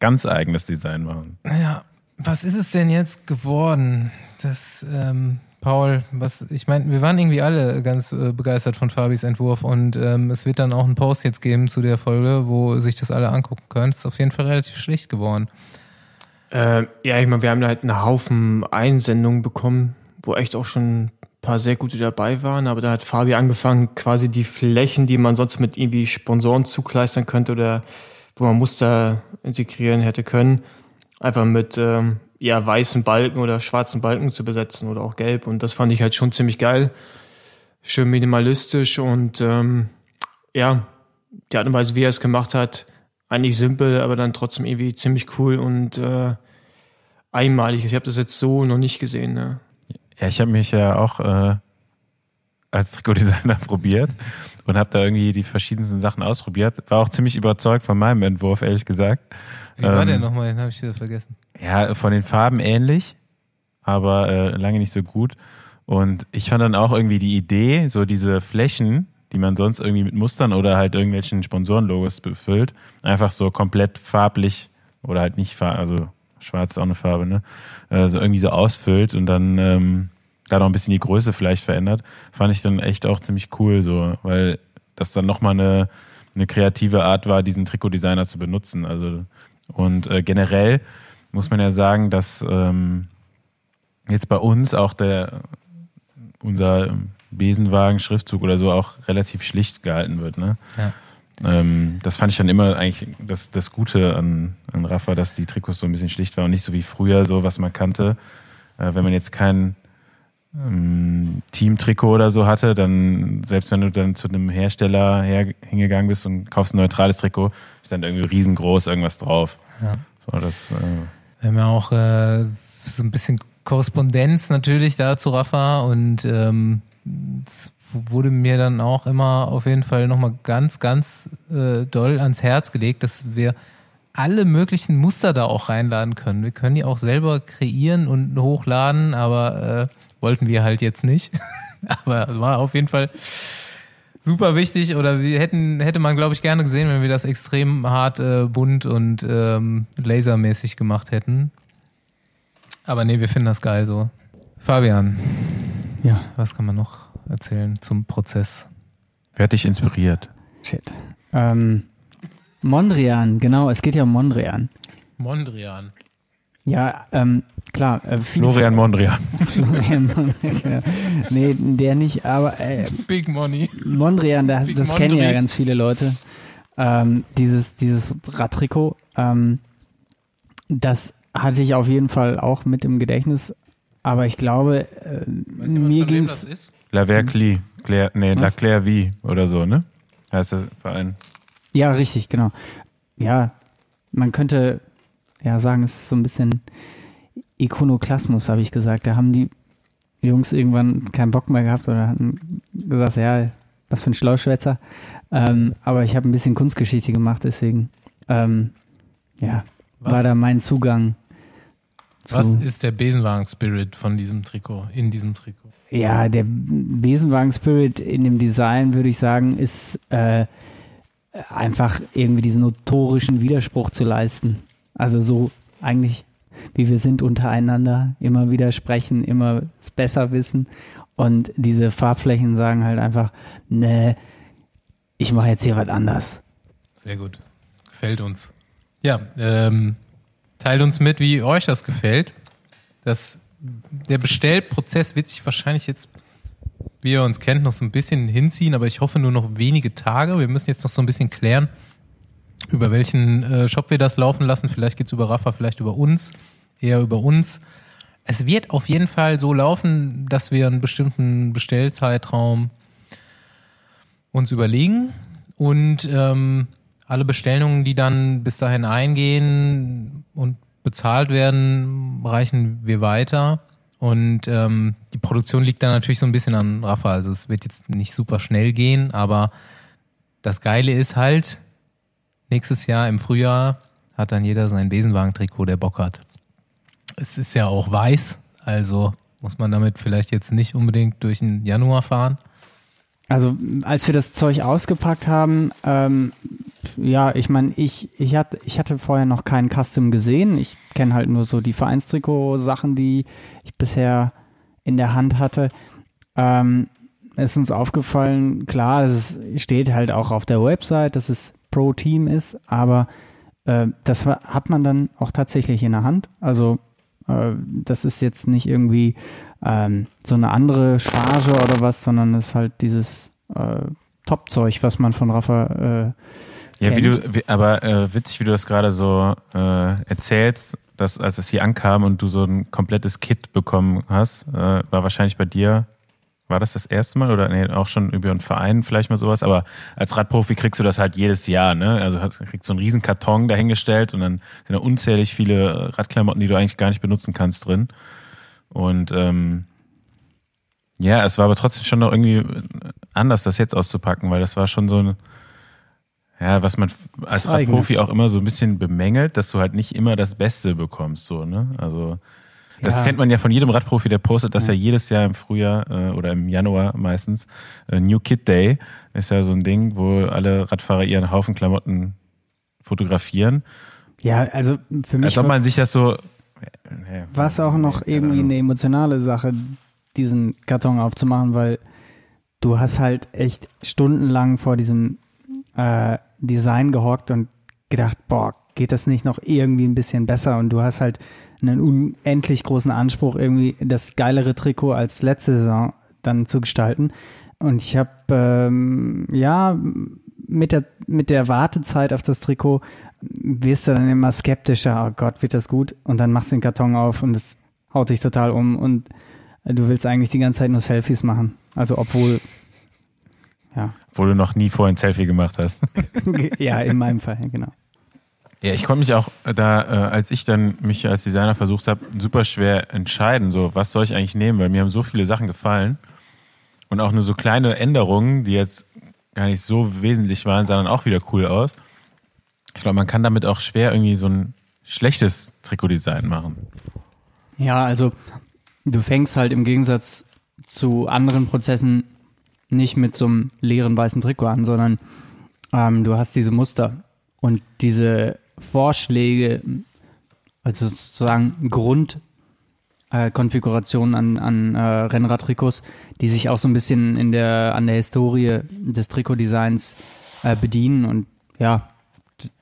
ganz eigenes Design machen. Ja, was ist es denn jetzt geworden? Das, ähm, Paul, was, ich meine, wir waren irgendwie alle ganz äh, begeistert von Fabis Entwurf und ähm, es wird dann auch einen Post jetzt geben zu der Folge, wo sich das alle angucken können. Es ist auf jeden Fall relativ schlicht geworden. Äh, ja, ich meine, wir haben da halt einen Haufen Einsendungen bekommen, wo echt auch schon ein paar sehr gute dabei waren, aber da hat Fabi angefangen, quasi die Flächen, die man sonst mit irgendwie Sponsoren zukleistern könnte oder wo man Muster integrieren hätte können, einfach mit ähm, ja, weißen Balken oder schwarzen Balken zu besetzen oder auch gelb. Und das fand ich halt schon ziemlich geil. Schön minimalistisch und ähm, ja, die Art und Weise, wie er es gemacht hat, eigentlich simpel, aber dann trotzdem irgendwie ziemlich cool und äh, einmalig. Ich habe das jetzt so noch nicht gesehen. Ne? Ja, ich habe mich ja auch äh, als Trikotdesigner probiert und habe da irgendwie die verschiedensten Sachen ausprobiert. War auch ziemlich überzeugt von meinem Entwurf, ehrlich gesagt. Wie war Ähm, der nochmal? Den habe ich wieder vergessen. Ja, von den Farben ähnlich, aber äh, lange nicht so gut. Und ich fand dann auch irgendwie die Idee, so diese Flächen, die man sonst irgendwie mit Mustern oder halt irgendwelchen Sponsorenlogos befüllt, einfach so komplett farblich oder halt nicht farb, also schwarz ist auch eine Farbe, ne? Äh, so irgendwie so ausfüllt und dann ähm, da noch ein bisschen die Größe vielleicht verändert, fand ich dann echt auch ziemlich cool, so, weil das dann nochmal eine, eine kreative Art war, diesen Trikotdesigner zu benutzen. Also und äh, generell muss man ja sagen, dass ähm, jetzt bei uns auch der unser Besenwagen-Schriftzug oder so auch relativ schlicht gehalten wird. Ne? Ja. Ähm, das fand ich dann immer eigentlich das, das Gute an, an Rafa, dass die Trikots so ein bisschen schlicht waren und nicht so wie früher, so was man kannte. Äh, wenn man jetzt kein ähm, Team-Trikot oder so hatte, dann, selbst wenn du dann zu einem Hersteller her, hingegangen bist und kaufst ein neutrales Trikot, stand irgendwie riesengroß irgendwas drauf. Ja. So, das, äh, Wir haben ja auch äh, so ein bisschen Korrespondenz natürlich da zu Rafa und ähm, es wurde mir dann auch immer auf jeden Fall nochmal ganz, ganz äh, doll ans Herz gelegt, dass wir alle möglichen Muster da auch reinladen können. Wir können die auch selber kreieren und hochladen, aber äh, wollten wir halt jetzt nicht. aber es war auf jeden Fall super wichtig oder wir hätten hätte man glaube ich gerne gesehen, wenn wir das extrem hart äh, bunt und ähm, lasermäßig gemacht hätten. Aber nee, wir finden das geil so. Fabian, Ja, was kann man noch erzählen zum Prozess? wer hat dich inspiriert? shit. Ähm, Mondrian, genau, es geht ja um Mondrian. Mondrian. Ja, ähm, klar. Äh, viele- Florian Mondrian. Florian Mondrian. nee, der nicht, aber äh, Big Money. Mondrian, das, das kennen ja ganz viele Leute. Ähm, dieses dieses Radtrikot, ähm, das hatte ich auf jeden Fall auch mit im Gedächtnis. Aber ich glaube, äh, mir ging's. ist? La Vercli. Claire, nee, La Was? Claire Vie oder so, ne? Heißt der Verein. Ja, richtig, genau. Ja, man könnte ja sagen, es ist so ein bisschen Ikonoklasmus, habe ich gesagt. Da haben die Jungs irgendwann keinen Bock mehr gehabt oder hatten gesagt, ja, was für ein Schlauschwätzer. Ähm, aber ich habe ein bisschen Kunstgeschichte gemacht, deswegen, ähm, ja, Was? war da mein Zugang zu. Was ist der Besenwagen-Spirit von diesem Trikot, in diesem Trikot? Ja, der Besenwagen-Spirit in dem Design, würde ich sagen, ist äh, einfach irgendwie diesen notorischen Widerspruch zu leisten. Also so eigentlich, wie wir sind untereinander, immer widersprechen, immer es besser wissen. Und diese Farbflächen sagen halt einfach, ne, ich mache jetzt hier was anders. Sehr gut. Gefällt uns. Ja, ähm, teilt uns mit, wie euch das gefällt. Das, der Bestellprozess wird sich wahrscheinlich jetzt, wie ihr uns kennt, noch so ein bisschen hinziehen, aber ich hoffe nur noch wenige Tage. Wir müssen jetzt noch so ein bisschen klären, über welchen äh, Shop wir das laufen lassen. Vielleicht geht's über Rafa, vielleicht über uns, eher über uns. Es wird auf jeden Fall so laufen, dass wir einen bestimmten Bestellzeitraum uns überlegen und ähm, alle Bestellungen, die dann bis dahin eingehen und bezahlt werden, reichen wir weiter. Und ähm, die Produktion liegt dann natürlich so ein bisschen an Rafa. Also es wird jetzt nicht super schnell gehen, aber das Geile ist halt, nächstes Jahr im Frühjahr hat dann jeder sein Besenwagen-Trikot, der Bock hat. Es ist ja auch weiß, also muss man damit vielleicht jetzt nicht unbedingt durch den Januar fahren. Also als wir das Zeug ausgepackt haben, ähm, ja, ich meine, ich, ich, hatte, ich hatte vorher noch keinen Custom gesehen. Ich kenne halt nur so die Vereinstrikot-Sachen, die ich bisher in der Hand hatte. Ähm, ist uns aufgefallen, klar, es steht halt auch auf der Website, dass es Pro-Team ist, aber äh, das hat man dann auch tatsächlich in der Hand. Also äh, das ist jetzt nicht irgendwie ähm, so eine andere Charge oder was, sondern es ist halt dieses äh, Top-Zeug, was man von Rafa äh, Ja, wie du, wie, aber äh, witzig, wie du das gerade so äh, erzählst, dass als es hier ankam und du so ein komplettes Kit bekommen hast, äh, war wahrscheinlich bei dir, war das das erste Mal oder nee, auch schon über einen Verein vielleicht mal sowas, aber als Radprofi kriegst du das halt jedes Jahr, ne? Also kriegst so einen riesen Karton dahingestellt und dann sind da unzählig viele Radklamotten, die du eigentlich gar nicht benutzen kannst drin. Und ähm, ja, es war aber trotzdem schon noch irgendwie anders, das jetzt auszupacken, weil das war schon so ein ja, was man als. Radprofi auch immer so ein bisschen bemängelt, dass du halt nicht immer das Beste bekommst, so, ne? Also, das Ja. kennt man ja von jedem Radprofi, der postet das ja, jedes Jahr im Frühjahr äh, oder im Januar meistens. Äh, New Kid Day ist ja so ein Ding, wo alle Radfahrer ihren Haufen Klamotten fotografieren. Ja, also für mich Als ob man sich das so. war es auch noch irgendwie eine emotionale Sache, diesen Karton aufzumachen, weil du hast halt echt stundenlang vor diesem äh, Design gehockt und gedacht, boah, geht das nicht noch irgendwie ein bisschen besser? Und du hast halt einen unendlich großen Anspruch, irgendwie das geilere Trikot als letzte Saison dann zu gestalten. Und ich habe ähm, ja mit der mit der Wartezeit auf das Trikot wirst du dann immer skeptischer. Oh Gott, wird das gut? Und dann machst du den Karton auf und es haut dich total um und du willst eigentlich die ganze Zeit nur Selfies machen. Also obwohl ja Wo du noch nie vorher ein Selfie gemacht hast. ja in meinem Fall genau. Ja, ich konnte mich auch da, äh, als ich dann mich als Designer versucht habe, super schwer entscheiden, so was soll ich eigentlich nehmen, weil mir haben so viele Sachen gefallen und auch nur so kleine Änderungen, die jetzt gar nicht so wesentlich waren, sahen dann auch wieder cool aus. Ich glaube, man kann damit auch schwer irgendwie so ein schlechtes Trikotdesign machen. Ja, also du fängst halt im Gegensatz zu anderen Prozessen nicht mit so einem leeren weißen Trikot an, sondern ähm, du hast diese Muster und diese Vorschläge, also sozusagen Grundkonfigurationen äh, an, an äh, Rennradtrikots, die sich auch so ein bisschen in der, an der Historie des Trikotdesigns äh, bedienen und ja,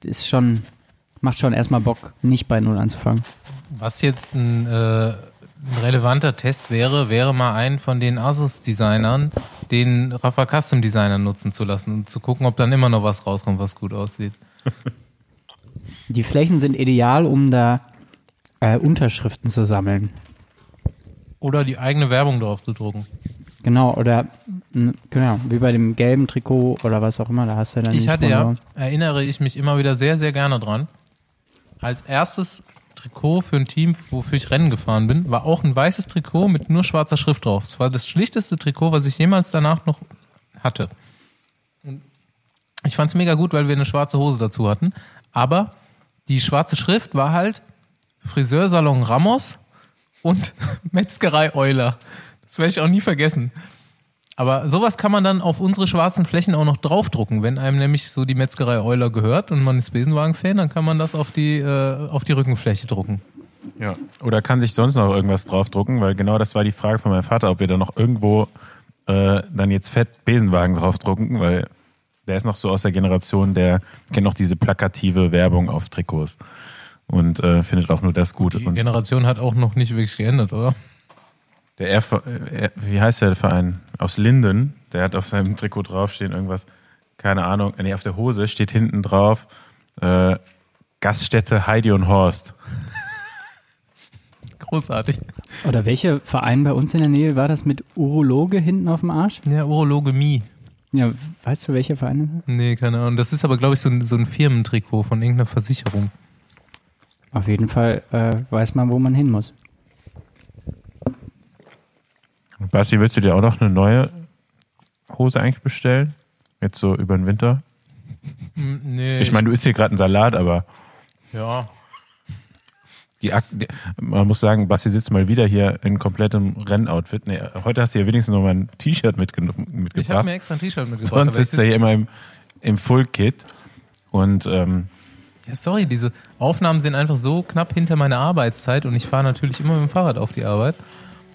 ist schon, macht schon erstmal Bock, nicht bei Null anzufangen. Was jetzt ein, äh, ein relevanter Test wäre, wäre mal einen von den Asus-Designern, den Rafa Custom Designer nutzen zu lassen und zu gucken, ob dann immer noch was rauskommt, was gut aussieht. Die Flächen sind ideal, um da äh, Unterschriften zu sammeln. Oder die eigene Werbung drauf zu drucken. Genau, oder genau, wie bei dem gelben Trikot oder was auch immer, da hast du dann Ich hatte ja, Sponsoren. erinnere ich mich immer wieder sehr, sehr gerne dran. Als erstes Trikot für ein Team, wofür ich Rennen gefahren bin, war auch ein weißes Trikot mit nur schwarzer Schrift drauf. Es war das schlichteste Trikot, was ich jemals danach noch hatte. Ich fand es mega gut, weil wir eine schwarze Hose dazu hatten. Aber die schwarze Schrift war halt Friseursalon Ramos und Metzgerei Euler. Das werde ich auch nie vergessen. Aber sowas kann man dann auf unsere schwarzen Flächen auch noch draufdrucken. Wenn einem nämlich so die Metzgerei Euler gehört und man ist Besenwagen-Fan, dann kann man das auf die, äh, auf die Rückenfläche drucken. Ja. Oder kann sich sonst noch irgendwas draufdrucken, weil genau das war die Frage von meinem Vater, ob wir da noch irgendwo äh, dann jetzt fett Besenwagen draufdrucken, weil der ist noch so aus der Generation, der kennt noch diese plakative Werbung auf Trikots und äh, findet auch nur das gut. Die Generation hat auch noch nicht wirklich geändert, oder? der R, äh, wie heißt der Verein? Aus Linden, der hat auf seinem Trikot draufstehen irgendwas, keine Ahnung, nee, auf der Hose steht hinten drauf äh, Gaststätte Heidi und Horst. Großartig. Oder welcher Verein bei uns in der Nähe war das mit Urologe hinten auf dem Arsch? Ja, Urologemie. Ja, weißt du, welcher Verein das ist? Nee, keine Ahnung. Das ist aber, glaube ich, so ein, so ein Firmentrikot von irgendeiner Versicherung. Auf jeden Fall äh, weiß man, wo man hin muss. Basti, willst du dir auch noch eine neue Hose eigentlich bestellen? Jetzt so über den Winter? Nee, Ich meine, du isst hier gerade einen Salat, aber ja. Die, Ak man muss sagen, Basti sitzt mal wieder hier in komplettem Rennoutfit. Nee, heute hast du ja wenigstens noch mal ein T-Shirt mitge Ich habe mitgebracht. mir extra ein T-Shirt mitgebracht. Sonst sitzt er hier immer im, im Full-Kit. Und ähm, Ja, sorry, diese Aufnahmen sind einfach so knapp hinter meiner Arbeitszeit und ich fahre natürlich immer mit dem Fahrrad auf die Arbeit,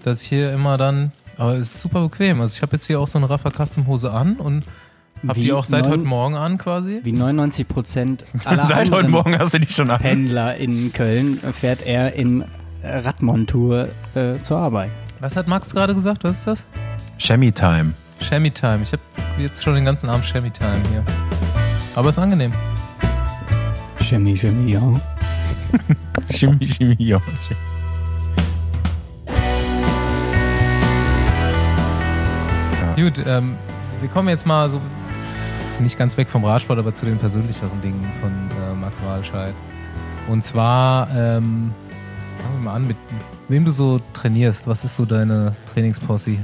dass ich hier immer dann, aber es ist super bequem. Also ich habe jetzt hier auch so eine Rafa Custom Hose an und habe Wie die auch seit neun- heute Morgen an quasi. Wie 99 Prozent aller seit heute Morgen hast du die schon an. Pendler in Köln fährt er in Radmontur äh, zur Arbeit. Was hat Max gerade gesagt? Was ist das? Shammy Time. Shammy Time. Ich habe jetzt schon den ganzen Abend Shammy Time hier. Aber ist angenehm. Chemie, Chemie, ja. Chemie, Chemie, ja. Gut, ähm, wir kommen jetzt mal so nicht ganz weg vom Radsport, aber zu den persönlicheren Dingen von äh, Max Walscheid. Und zwar, ähm, fangen wir mal an, mit wem du so trainierst. Was ist so deine Trainingsposse?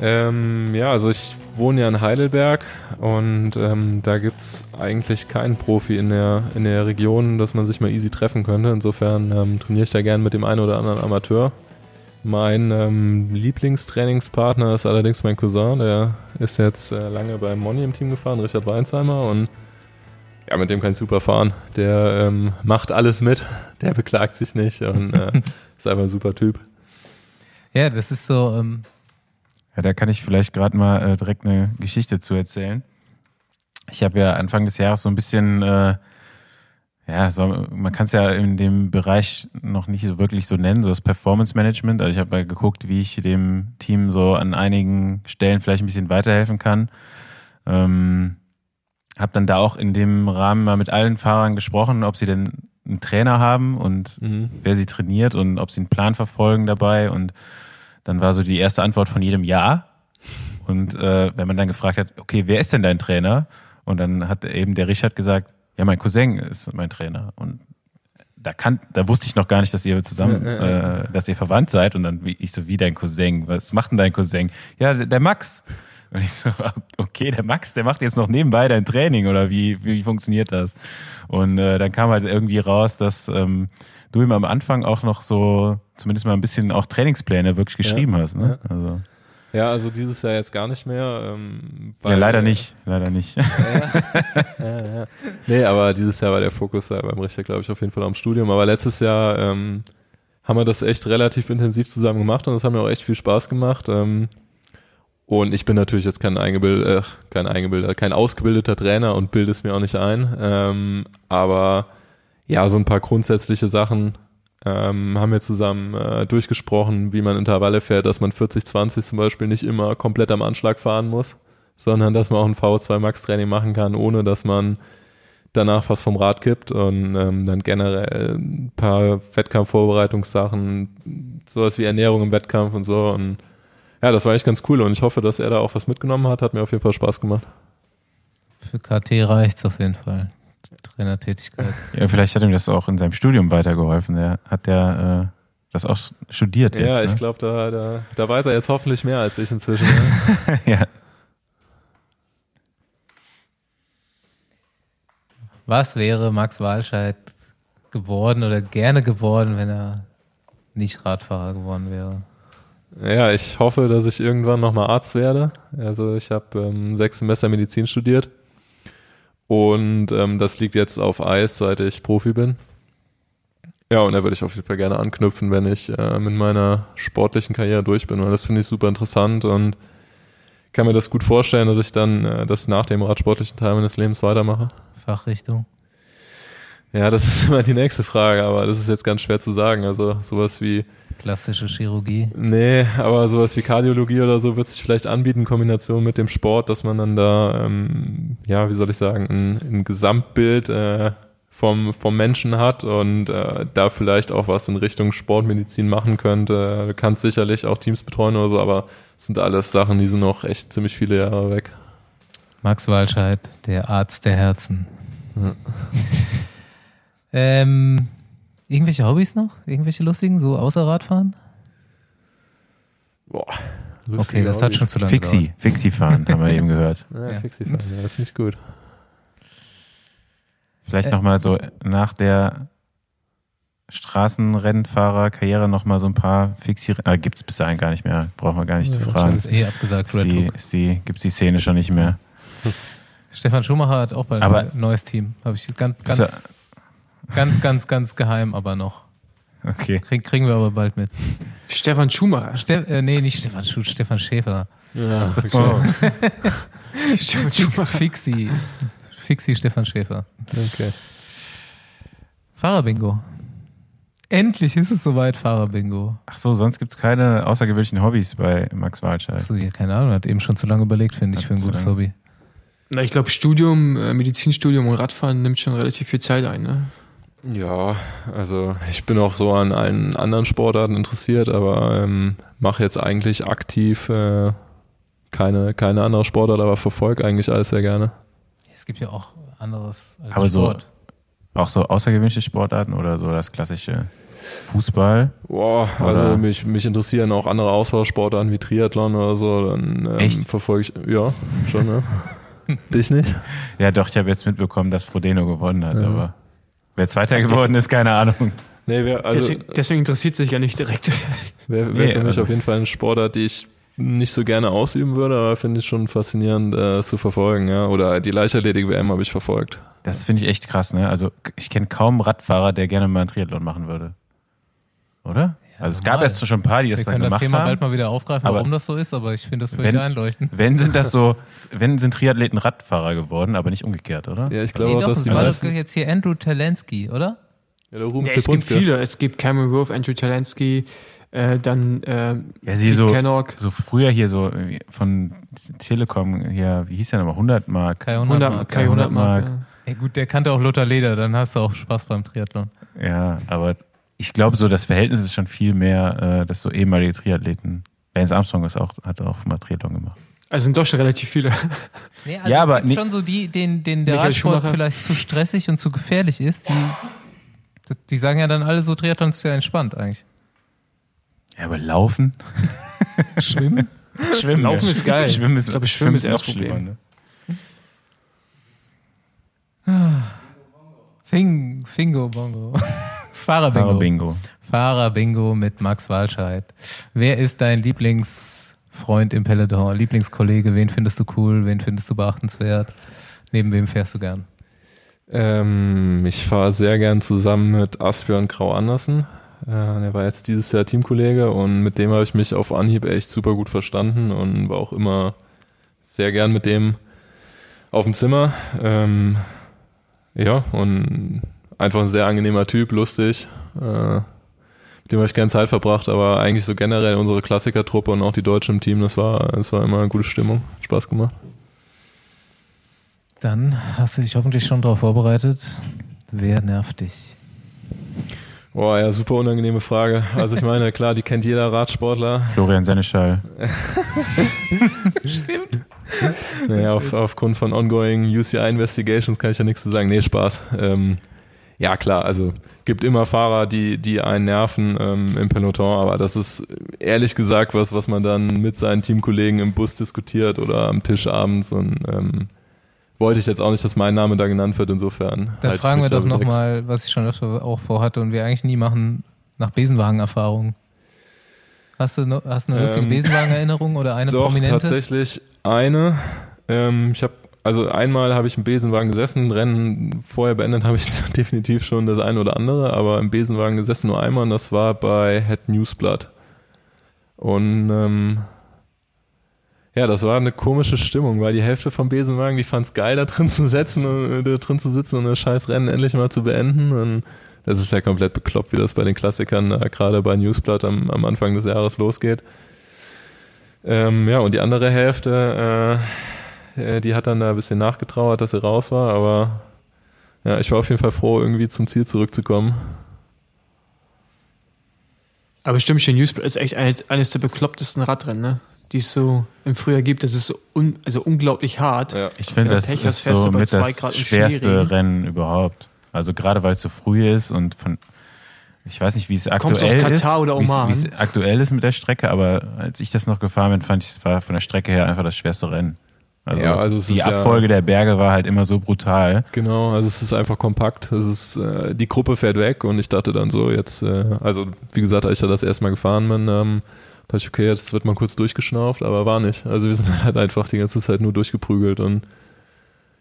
Ähm, ja, also ich wohne ja in Heidelberg und ähm, da gibt's eigentlich keinen Profi in der, in der Region, dass man sich mal easy treffen könnte. Insofern ähm, trainiere ich da gern mit dem einen oder anderen Amateur. Mein ähm, Lieblingstrainingspartner ist allerdings mein Cousin, der ist jetzt äh, lange beim Moni im Team gefahren, Richard Weinsheimer und ja, mit dem kann ich super fahren. Der ähm, macht alles mit, der beklagt sich nicht und äh, ist einfach ein super Typ. Ja, das ist so, ähm, Ja, da kann ich vielleicht gerade mal äh, direkt eine Geschichte zu erzählen. Ich habe ja Anfang des Jahres so ein bisschen, äh, ja, so, man kann es ja in dem Bereich noch nicht so wirklich so nennen, so das Performance Management. Also ich habe mal geguckt, wie ich dem Team so an einigen Stellen vielleicht ein bisschen weiterhelfen kann. Ähm, habe dann da auch in dem Rahmen mal mit allen Fahrern gesprochen, ob sie denn einen Trainer haben und Mhm. wer sie trainiert und ob sie einen Plan verfolgen dabei. Und dann war so die erste Antwort von jedem Ja. Und äh, wenn man dann gefragt hat, okay, wer ist denn dein Trainer? Und dann hat eben der Richard gesagt, ja, mein Cousin ist mein Trainer. Und da kann, da wusste ich noch gar nicht, dass ihr zusammen, äh, dass ihr verwandt seid. Und dann wie, ich so, wie dein Cousin? Was macht denn dein Cousin? Ja, der, Max. Und ich so, okay, der Max, der macht jetzt noch nebenbei dein Training oder wie, wie funktioniert das? Und äh, dann kam halt irgendwie raus, dass ähm, du ihm am Anfang auch noch so, zumindest mal ein bisschen auch Trainingspläne wirklich geschrieben hast. Ne? Also, Ja, also dieses Jahr jetzt gar nicht mehr. Ähm, ja, leider nicht, leider nicht. Nee, aber dieses Jahr war der Fokus beim Richter, glaube ich, auf jeden Fall am Studium. Aber letztes Jahr ähm, haben wir das echt relativ intensiv zusammen gemacht und das hat mir auch echt viel Spaß gemacht. Ähm, und ich bin natürlich jetzt kein eingebildeter, äh, kein eingebildeter, kein ausgebildeter Trainer und bilde es mir auch nicht ein. Ähm, aber ja, so ein paar grundsätzliche Sachen ähm, haben wir zusammen äh, durchgesprochen, wie man Intervalle fährt, dass man 40-20 zum Beispiel nicht immer komplett am Anschlag fahren muss, sondern dass man auch ein VO2 Max Training machen kann, ohne dass man danach fast vom Rad kippt und ähm, dann generell ein paar Wettkampfvorbereitungssachen, sowas wie Ernährung im Wettkampf und so und ja, das war echt ganz cool und ich hoffe, dass er da auch was mitgenommen hat. Hat mir auf jeden Fall Spaß gemacht. Für KT reicht's auf jeden Fall. Trainertätigkeit. Ja, vielleicht hat ihm das auch in seinem Studium weitergeholfen. Der hat der äh, das auch studiert jetzt. Ja, ich ne? glaube, da, da, da weiß er jetzt hoffentlich mehr als ich inzwischen. Ne? ja. Was wäre Max Walscheid geworden oder gerne geworden, wenn er nicht Radfahrer geworden wäre? Ja, ich hoffe, dass ich irgendwann nochmal Arzt werde. Also ich habe ähm, sechs Semester Medizin studiert und ähm, das liegt jetzt auf Eis, seit ich Profi bin. Ja, und da würde ich auf jeden Fall gerne anknüpfen, wenn ich äh, mit meiner sportlichen Karriere durch bin, weil das finde ich super interessant und kann mir das gut vorstellen, dass ich dann äh, das nach dem radsportlichen Teil meines Lebens weitermache. Fachrichtung? Ja, das ist immer die nächste Frage, aber das ist jetzt ganz schwer zu sagen. Also sowas wie Plastische Chirurgie? Nee, aber sowas wie Kardiologie oder so wird sich vielleicht anbieten in Kombination mit dem Sport, dass man dann da, ähm, ja, wie soll ich sagen, ein, ein Gesamtbild äh, vom, vom Menschen hat und äh, da vielleicht auch was in Richtung Sportmedizin machen könnte. Du kannst sicherlich auch Teams betreuen oder so, aber das sind alles Sachen, die sind noch echt ziemlich viele Jahre weg. Max Walscheid, der Arzt der Herzen. ähm, irgendwelche Hobbys noch? Irgendwelche lustigen, so außer Radfahren? Boah. Okay, das hat schon zu lange Fixie, Fixie fahren, haben wir eben gehört. Ja, Ja. Fixie fahren, ja, das finde ich gut. Vielleicht Äh. nochmal so nach der Straßenrennfahrer-Karriere nochmal so ein paar Fixie, äh, gibt's bis dahin gar nicht mehr, brauchen wir gar nicht zu Das fragen. ist eh abgesagt, Red die, Hook. ist die, gibt's die Szene schon nicht mehr. Stefan Schumacher hat auch bald ein neues Team. Habe ich ganz, ganz, ganz, ganz, ganz geheim, aber noch. Okay. Krieg, kriegen wir aber bald mit. Stefan Schumacher. Ste äh, nee, nicht Stefan Schuh, Stefan Schäfer. Ja, Oh. Stefan Schumacher. Fixi. Fixi Stefan Schäfer. okay. Fahrerbingo. Endlich ist es soweit, Fahrerbingo. Ach so, sonst gibt's keine außergewöhnlichen Hobbys bei Max Walscheid. Achso, ja, keine Ahnung, hat eben schon zu lange überlegt, finde ich, Hat für ein gutes lange. Hobby. Na, ich glaube, Studium, äh, Medizinstudium und Radfahren nimmt schon relativ viel Zeit ein, ne? Ja, also ich bin auch so an allen anderen Sportarten interessiert, aber ähm, mache jetzt eigentlich aktiv äh, keine, keine andere Sportart, aber verfolge eigentlich alles sehr gerne. Es gibt ja auch anderes als Aber so- Sport. Auch so außergewöhnliche Sportarten oder so das klassische Fußball? Boah, Oder- also mich, mich interessieren auch andere Ausdauersportarten wie Triathlon oder so. Dann ähm, Echt? verfolge ich, ja, schon, ne? Dich nicht? Ja, doch, ich habe jetzt mitbekommen, dass Frodeno gewonnen hat, aber wer Zweiter geworden ist, keine Ahnung. Nee, wär, also deswegen, deswegen interessiert sich ja nicht direkt. wäre wär Nee, für mich also- auf jeden Fall eine Sportart, die ich nicht so gerne ausüben würde, aber finde ich schon faszinierend äh, zu verfolgen, ja. Oder die Leichtathletik-WM habe ich verfolgt. Das finde ich echt krass, ne? Also ich kenne kaum Radfahrer, der gerne mal einen Triathlon machen würde. Oder? Also es gab jetzt schon ein paar, die das Wir dann können das gemacht Thema haben. bald mal wieder aufgreifen, Aber warum das so ist, aber ich finde das völlig wenn- einleuchtend. Wenn sind das so, wenn sind Triathleten Radfahrer geworden, aber nicht umgekehrt, oder? Ja, ich glaube Nee, doch, dass es die war doch jetzt hier Andrew Talensky, oder? ja, der Ruhm Ja, es gibt viele. Es gibt Cameron Wolf, Andrew Talensky, äh, dann äh, Ja, sie so, Kennock. so früher hier so irgendwie von Telekom hier, wie hieß der nochmal, 100 Mark. Kai 100, 100 Mark, Mark. Kai 100 Mark. Mark. Ey, gut, der kannte auch Lothar Leder, dann hast du auch Spaß beim Triathlon. Ja, aber ich glaube so, das Verhältnis ist schon viel mehr, äh, dass so ehemalige Triathleten, Lance Armstrong ist auch, hat auch mal Triathlon gemacht. Also sind doch schon relativ viele. Nee, also Ja, es aber gibt schon so die, denen, denen der Michael Radsport Schumacher. vielleicht zu stressig und zu gefährlich ist, die, die sagen ja dann alle so, Triathlon ist ja entspannt eigentlich. Ja, aber Laufen? Schwimmen? Schwimmen. Laufen ja. ist geil. Schwimmen ist, Ich glaube, Schwimmen ist auch das Problem. schlimmer, ne? Fing, Fingo Bongo. Fahrerbingo. Fahrer Bingo. Fahrerbingo mit Max Walscheid. Wer ist dein Lieblingsfreund im Peloton? Lieblingskollege? Wen findest du cool? Wen findest du beachtenswert? Neben wem fährst du gern? Ähm, ich fahre sehr gern zusammen mit Asbjörn Grau Andersen. Äh, der war jetzt dieses Jahr Teamkollege und mit dem habe ich mich auf Anhieb echt super gut verstanden und war auch immer sehr gern mit dem auf dem Zimmer. Ähm, ja, und einfach ein sehr angenehmer Typ, lustig. Äh, dem habe ich gerne Zeit verbracht, aber eigentlich so generell unsere Klassikertruppe und auch die Deutschen im Team, das war, das war immer eine gute Stimmung. Spaß gemacht. Dann hast du dich hoffentlich schon darauf vorbereitet. Wer nervt dich? Boah, ja, super unangenehme Frage. Also ich meine, klar, die kennt jeder Radsportler. Florian Seneschall. Stimmt. Naja, auf, aufgrund von ongoing UCI-Investigations kann ich ja nichts zu sagen. Nee, Spaß. Ähm, ja, klar, also gibt immer Fahrer, die, die einen nerven ähm, im Peloton, aber das ist ehrlich gesagt was, was man dann mit seinen Teamkollegen im Bus diskutiert oder am Tisch abends und ähm, wollte ich jetzt auch nicht, dass mein Name da genannt wird, insofern. Dann halte ich fragen wir doch nochmal, was ich schon öfter auch vorhatte und wir eigentlich nie machen, nach Besenwagen-Erfahrung. Hast du, noch, hast du eine lustige Ähm, Besenwagen-Erinnerung oder eine Doch, prominente? tatsächlich eine. Ähm, ich habe also einmal habe ich im Besenwagen gesessen, Rennen vorher beendet habe ich definitiv schon das eine oder andere, aber im Besenwagen gesessen nur einmal und das war bei Head Newsblatt. Und ähm, ja, das war eine komische Stimmung, weil die Hälfte vom Besenwagen, die fand es geil, da drin zu setzen äh, da drin zu sitzen und das scheiß Rennen endlich mal zu beenden. Und das ist ja komplett bekloppt, wie das bei den Klassikern äh, gerade bei Newsblatt am, am Anfang des Jahres losgeht. Ähm, ja, und die andere Hälfte, äh, äh, die hat dann da ein bisschen nachgetrauert, dass sie raus war, aber ja, ich war auf jeden Fall froh, irgendwie zum Ziel zurückzukommen. Aber stimmt schon, Newsblad ist echt eines, eines der beklopptesten Radrennen, ne? die es so im Frühjahr gibt. Das ist so un, also unglaublich hart. Ja. Ich finde, das Pech hast, ist so mit zwei das Grad schwerste. Rennen überhaupt. Also gerade weil es so früh ist und von, ich weiß nicht, wie es aktuell ist. Wie es aktuell ist mit der Strecke, aber als ich das noch gefahren bin, fand ich, es war von der Strecke her einfach das schwerste Rennen. Also, Ja, also es die ist ja- Abfolge der Berge war halt immer so brutal. Genau, also es ist einfach kompakt. Es ist, äh, die Gruppe fährt weg und ich dachte dann so, jetzt, äh, also wie gesagt, als ich da das erste Mal gefahren bin, ähm, dachte ich, okay, jetzt wird mal kurz durchgeschnauft, aber war nicht. Also wir sind halt einfach die ganze Zeit nur durchgeprügelt und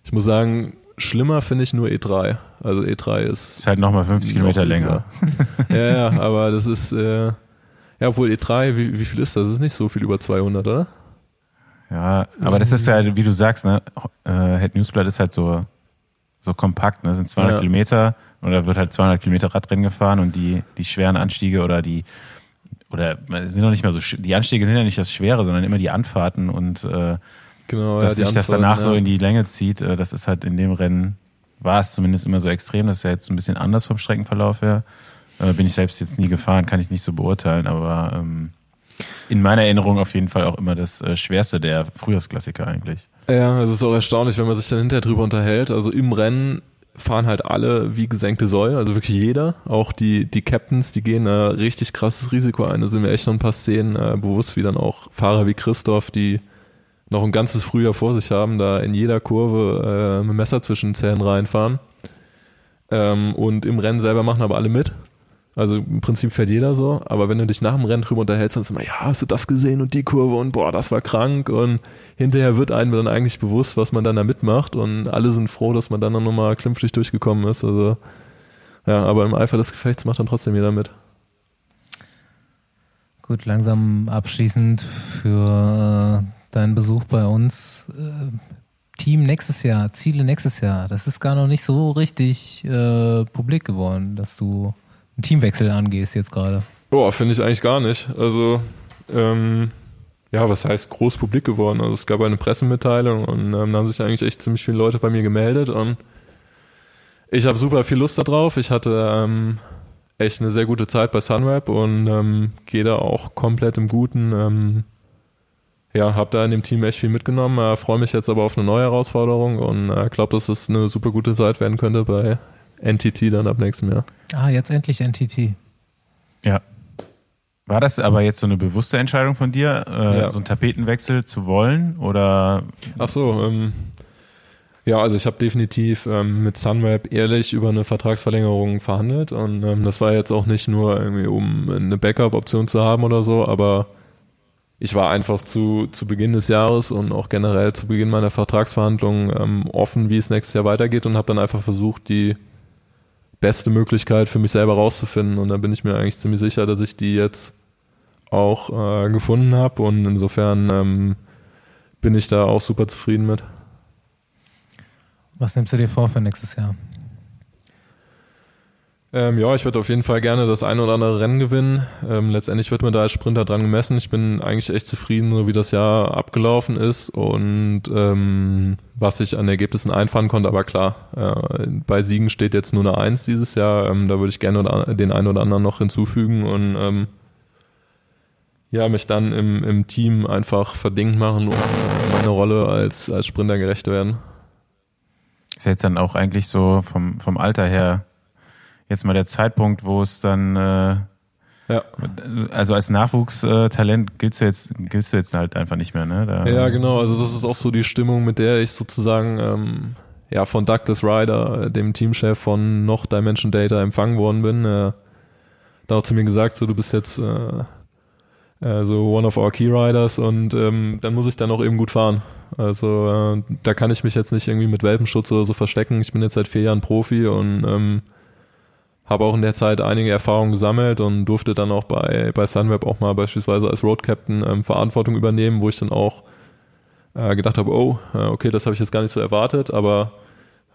ich muss sagen, schlimmer finde ich nur E3. Also E3 ist Ist halt nochmal 50 Kilometer noch länger. übler. ja, ja, aber das ist, äh, ja, obwohl E3, wie, wie viel ist das? Das ist nicht so viel über 200, oder? Ja, aber das ist ja, wie du sagst, ne, äh, Head Newsblatt ist halt so, so kompakt, ne, das sind 200 Ja. Kilometer und da wird halt 200 Kilometer Radrennen gefahren und die, die schweren Anstiege oder die, oder sind noch nicht mal so, die Anstiege sind ja nicht das Schwere, sondern immer die Anfahrten und äh, Genau, dass ja, sich das danach ja. so in die Länge zieht, äh, das ist halt in dem Rennen, war es zumindest immer so extrem, das ist ja jetzt ein bisschen anders vom Streckenverlauf her. Äh, bin ich selbst jetzt nie gefahren, kann ich nicht so beurteilen, aber ähm, in meiner Erinnerung auf jeden Fall auch immer das äh, schwerste der Frühjahrsklassiker eigentlich. Ja, es ist auch erstaunlich, wenn man sich dann hinterher drüber unterhält. Also im Rennen fahren halt alle wie gesenkte Säue, also wirklich jeder. Auch die, die Captains, die gehen da richtig krasses Risiko ein. Da sind mir echt noch ein paar Szenen äh, bewusst, wie dann auch Fahrer wie Christoph, die noch ein ganzes Frühjahr vor sich haben, da in jeder Kurve äh, mit Messer zwischen den Zähnen reinfahren. Ähm, und im Rennen selber machen aber alle mit. Also im Prinzip fährt jeder so, aber wenn du dich nach dem Rennen drüber unterhältst, dann ist immer, ja, hast du das gesehen und die Kurve und boah, das war krank und hinterher wird einem dann eigentlich bewusst, was man dann da mitmacht und alle sind froh, dass man dann noch nochmal klimpflich durchgekommen ist. Also ja, aber im Eifer des Gefechts macht dann trotzdem jeder mit. Gut, langsam abschließend für äh, deinen Besuch bei uns. Äh, Team nächstes Jahr, Ziele nächstes Jahr. Das ist gar noch nicht so richtig äh, publik geworden, dass du einen Teamwechsel angehst jetzt gerade. Boah, finde ich eigentlich gar nicht. Also, ähm, ja, was heißt groß publik geworden? Also es gab eine Pressemitteilung und ähm, da haben sich eigentlich echt ziemlich viele Leute bei mir gemeldet und ich habe super viel Lust darauf. Ich hatte ähm, echt eine sehr gute Zeit bei Sunweb und ähm, gehe da auch komplett im Guten. Ähm, ja, habe da in dem Team echt viel mitgenommen. Äh, Freue mich jetzt aber auf eine neue Herausforderung und äh, glaube, dass es eine super gute Zeit werden könnte bei NTT dann ab nächstem Jahr. Ah, jetzt endlich NTT. Ja. War das aber jetzt so eine bewusste Entscheidung von dir, äh, Ja. so einen Tapetenwechsel zu wollen? Oder Ach so, ähm, ja, also ich habe definitiv ähm, mit Sunweb ehrlich über eine Vertragsverlängerung verhandelt und ähm, das war jetzt auch nicht nur irgendwie, um eine Backup-Option zu haben oder so, aber ich war einfach zu, zu Beginn des Jahres und auch generell zu Beginn meiner Vertragsverhandlungen ähm, offen, wie es nächstes Jahr weitergeht und habe dann einfach versucht, die beste Möglichkeit für mich selber rauszufinden und da bin ich mir eigentlich ziemlich sicher, dass ich die jetzt auch äh, gefunden habe und insofern ähm, bin ich da auch super zufrieden mit. Was nimmst du dir vor für nächstes Jahr? Ähm, ja, ich würde auf jeden Fall gerne das ein oder andere Rennen gewinnen. Ähm, letztendlich wird mir da als Sprinter dran gemessen. Ich bin eigentlich echt zufrieden, so wie das Jahr abgelaufen ist und ähm, was ich an Ergebnissen einfahren konnte. Aber klar, äh, bei Siegen steht jetzt nur eine Eins dieses Jahr. Ähm, da würde ich gerne den einen oder anderen noch hinzufügen und ähm, ja, mich dann im, im Team einfach verdingt machen, um meine Rolle als, als Sprinter gerecht werden. Ist jetzt dann auch eigentlich so vom, vom Alter her jetzt mal der Zeitpunkt, wo es dann äh, ja. Also als Nachwuchstalent giltst du jetzt giltst du jetzt halt einfach nicht mehr, ne? Da, ja, genau. Also das ist auch so die Stimmung, mit der ich sozusagen ähm, ja von Douglas Ryder, dem Teamchef von noch Dimension Data, empfangen worden bin. Äh, da auch zu mir gesagt, so du bist jetzt äh, äh, so one of our Key Riders und ähm, dann muss ich dann auch eben gut fahren. Also äh, da kann ich mich jetzt nicht irgendwie mit Welpenschutz oder so verstecken. Ich bin jetzt seit vier Jahren Profi und ähm, habe auch in der Zeit einige Erfahrungen gesammelt und durfte dann auch bei, bei Sunweb auch mal beispielsweise als Road Captain ähm, Verantwortung übernehmen, wo ich dann auch äh, gedacht habe, oh, äh, okay, das habe ich jetzt gar nicht so erwartet, aber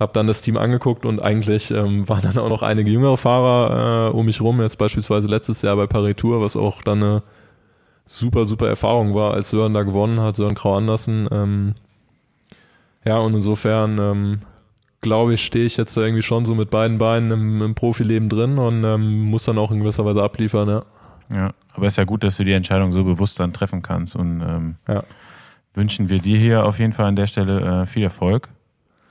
habe dann das Team angeguckt und eigentlich ähm, waren dann auch noch einige jüngere Fahrer äh, um mich rum, jetzt beispielsweise letztes Jahr bei Paris Tour, was auch dann eine super, super Erfahrung war, als Sören da gewonnen hat, Sören Grau Andersen. Ähm, ja, und insofern ähm, glaube ich, stehe ich jetzt irgendwie schon so mit beiden Beinen im, im Profileben drin und ähm, muss dann auch in gewisser Weise abliefern, ja. Ja, aber es ist ja gut, dass du die Entscheidung so bewusst dann treffen kannst und ähm, ja. wünschen wir dir hier auf jeden Fall an der Stelle äh, viel Erfolg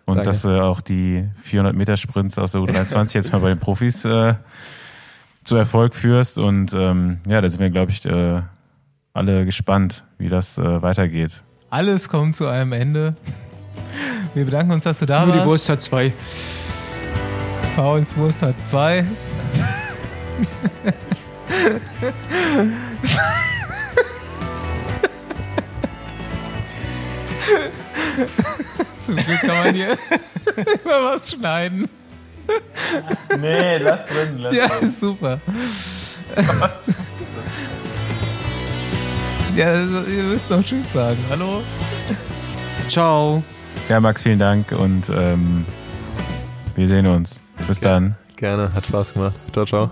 und Danke. dass du auch die 400 Meter Sprints aus der U23 jetzt mal bei den Profis äh, zu Erfolg führst und ähm, ja, da sind wir, glaube ich, äh, alle gespannt, wie das äh, weitergeht. Alles kommt zu einem Ende. Wir bedanken uns, dass du da Nur warst. die Wurst hat zwei. Pauls Wurst hat zwei. Zum Glück kann man hier immer was schneiden. Nee, lass drin. Lass ja, drin. super. ja, ihr müsst noch Tschüss sagen. Hallo? Ciao. Ja, Max, vielen Dank und ähm, wir sehen uns. Bis dann. Gerne, hat Spaß gemacht. Ciao, ciao.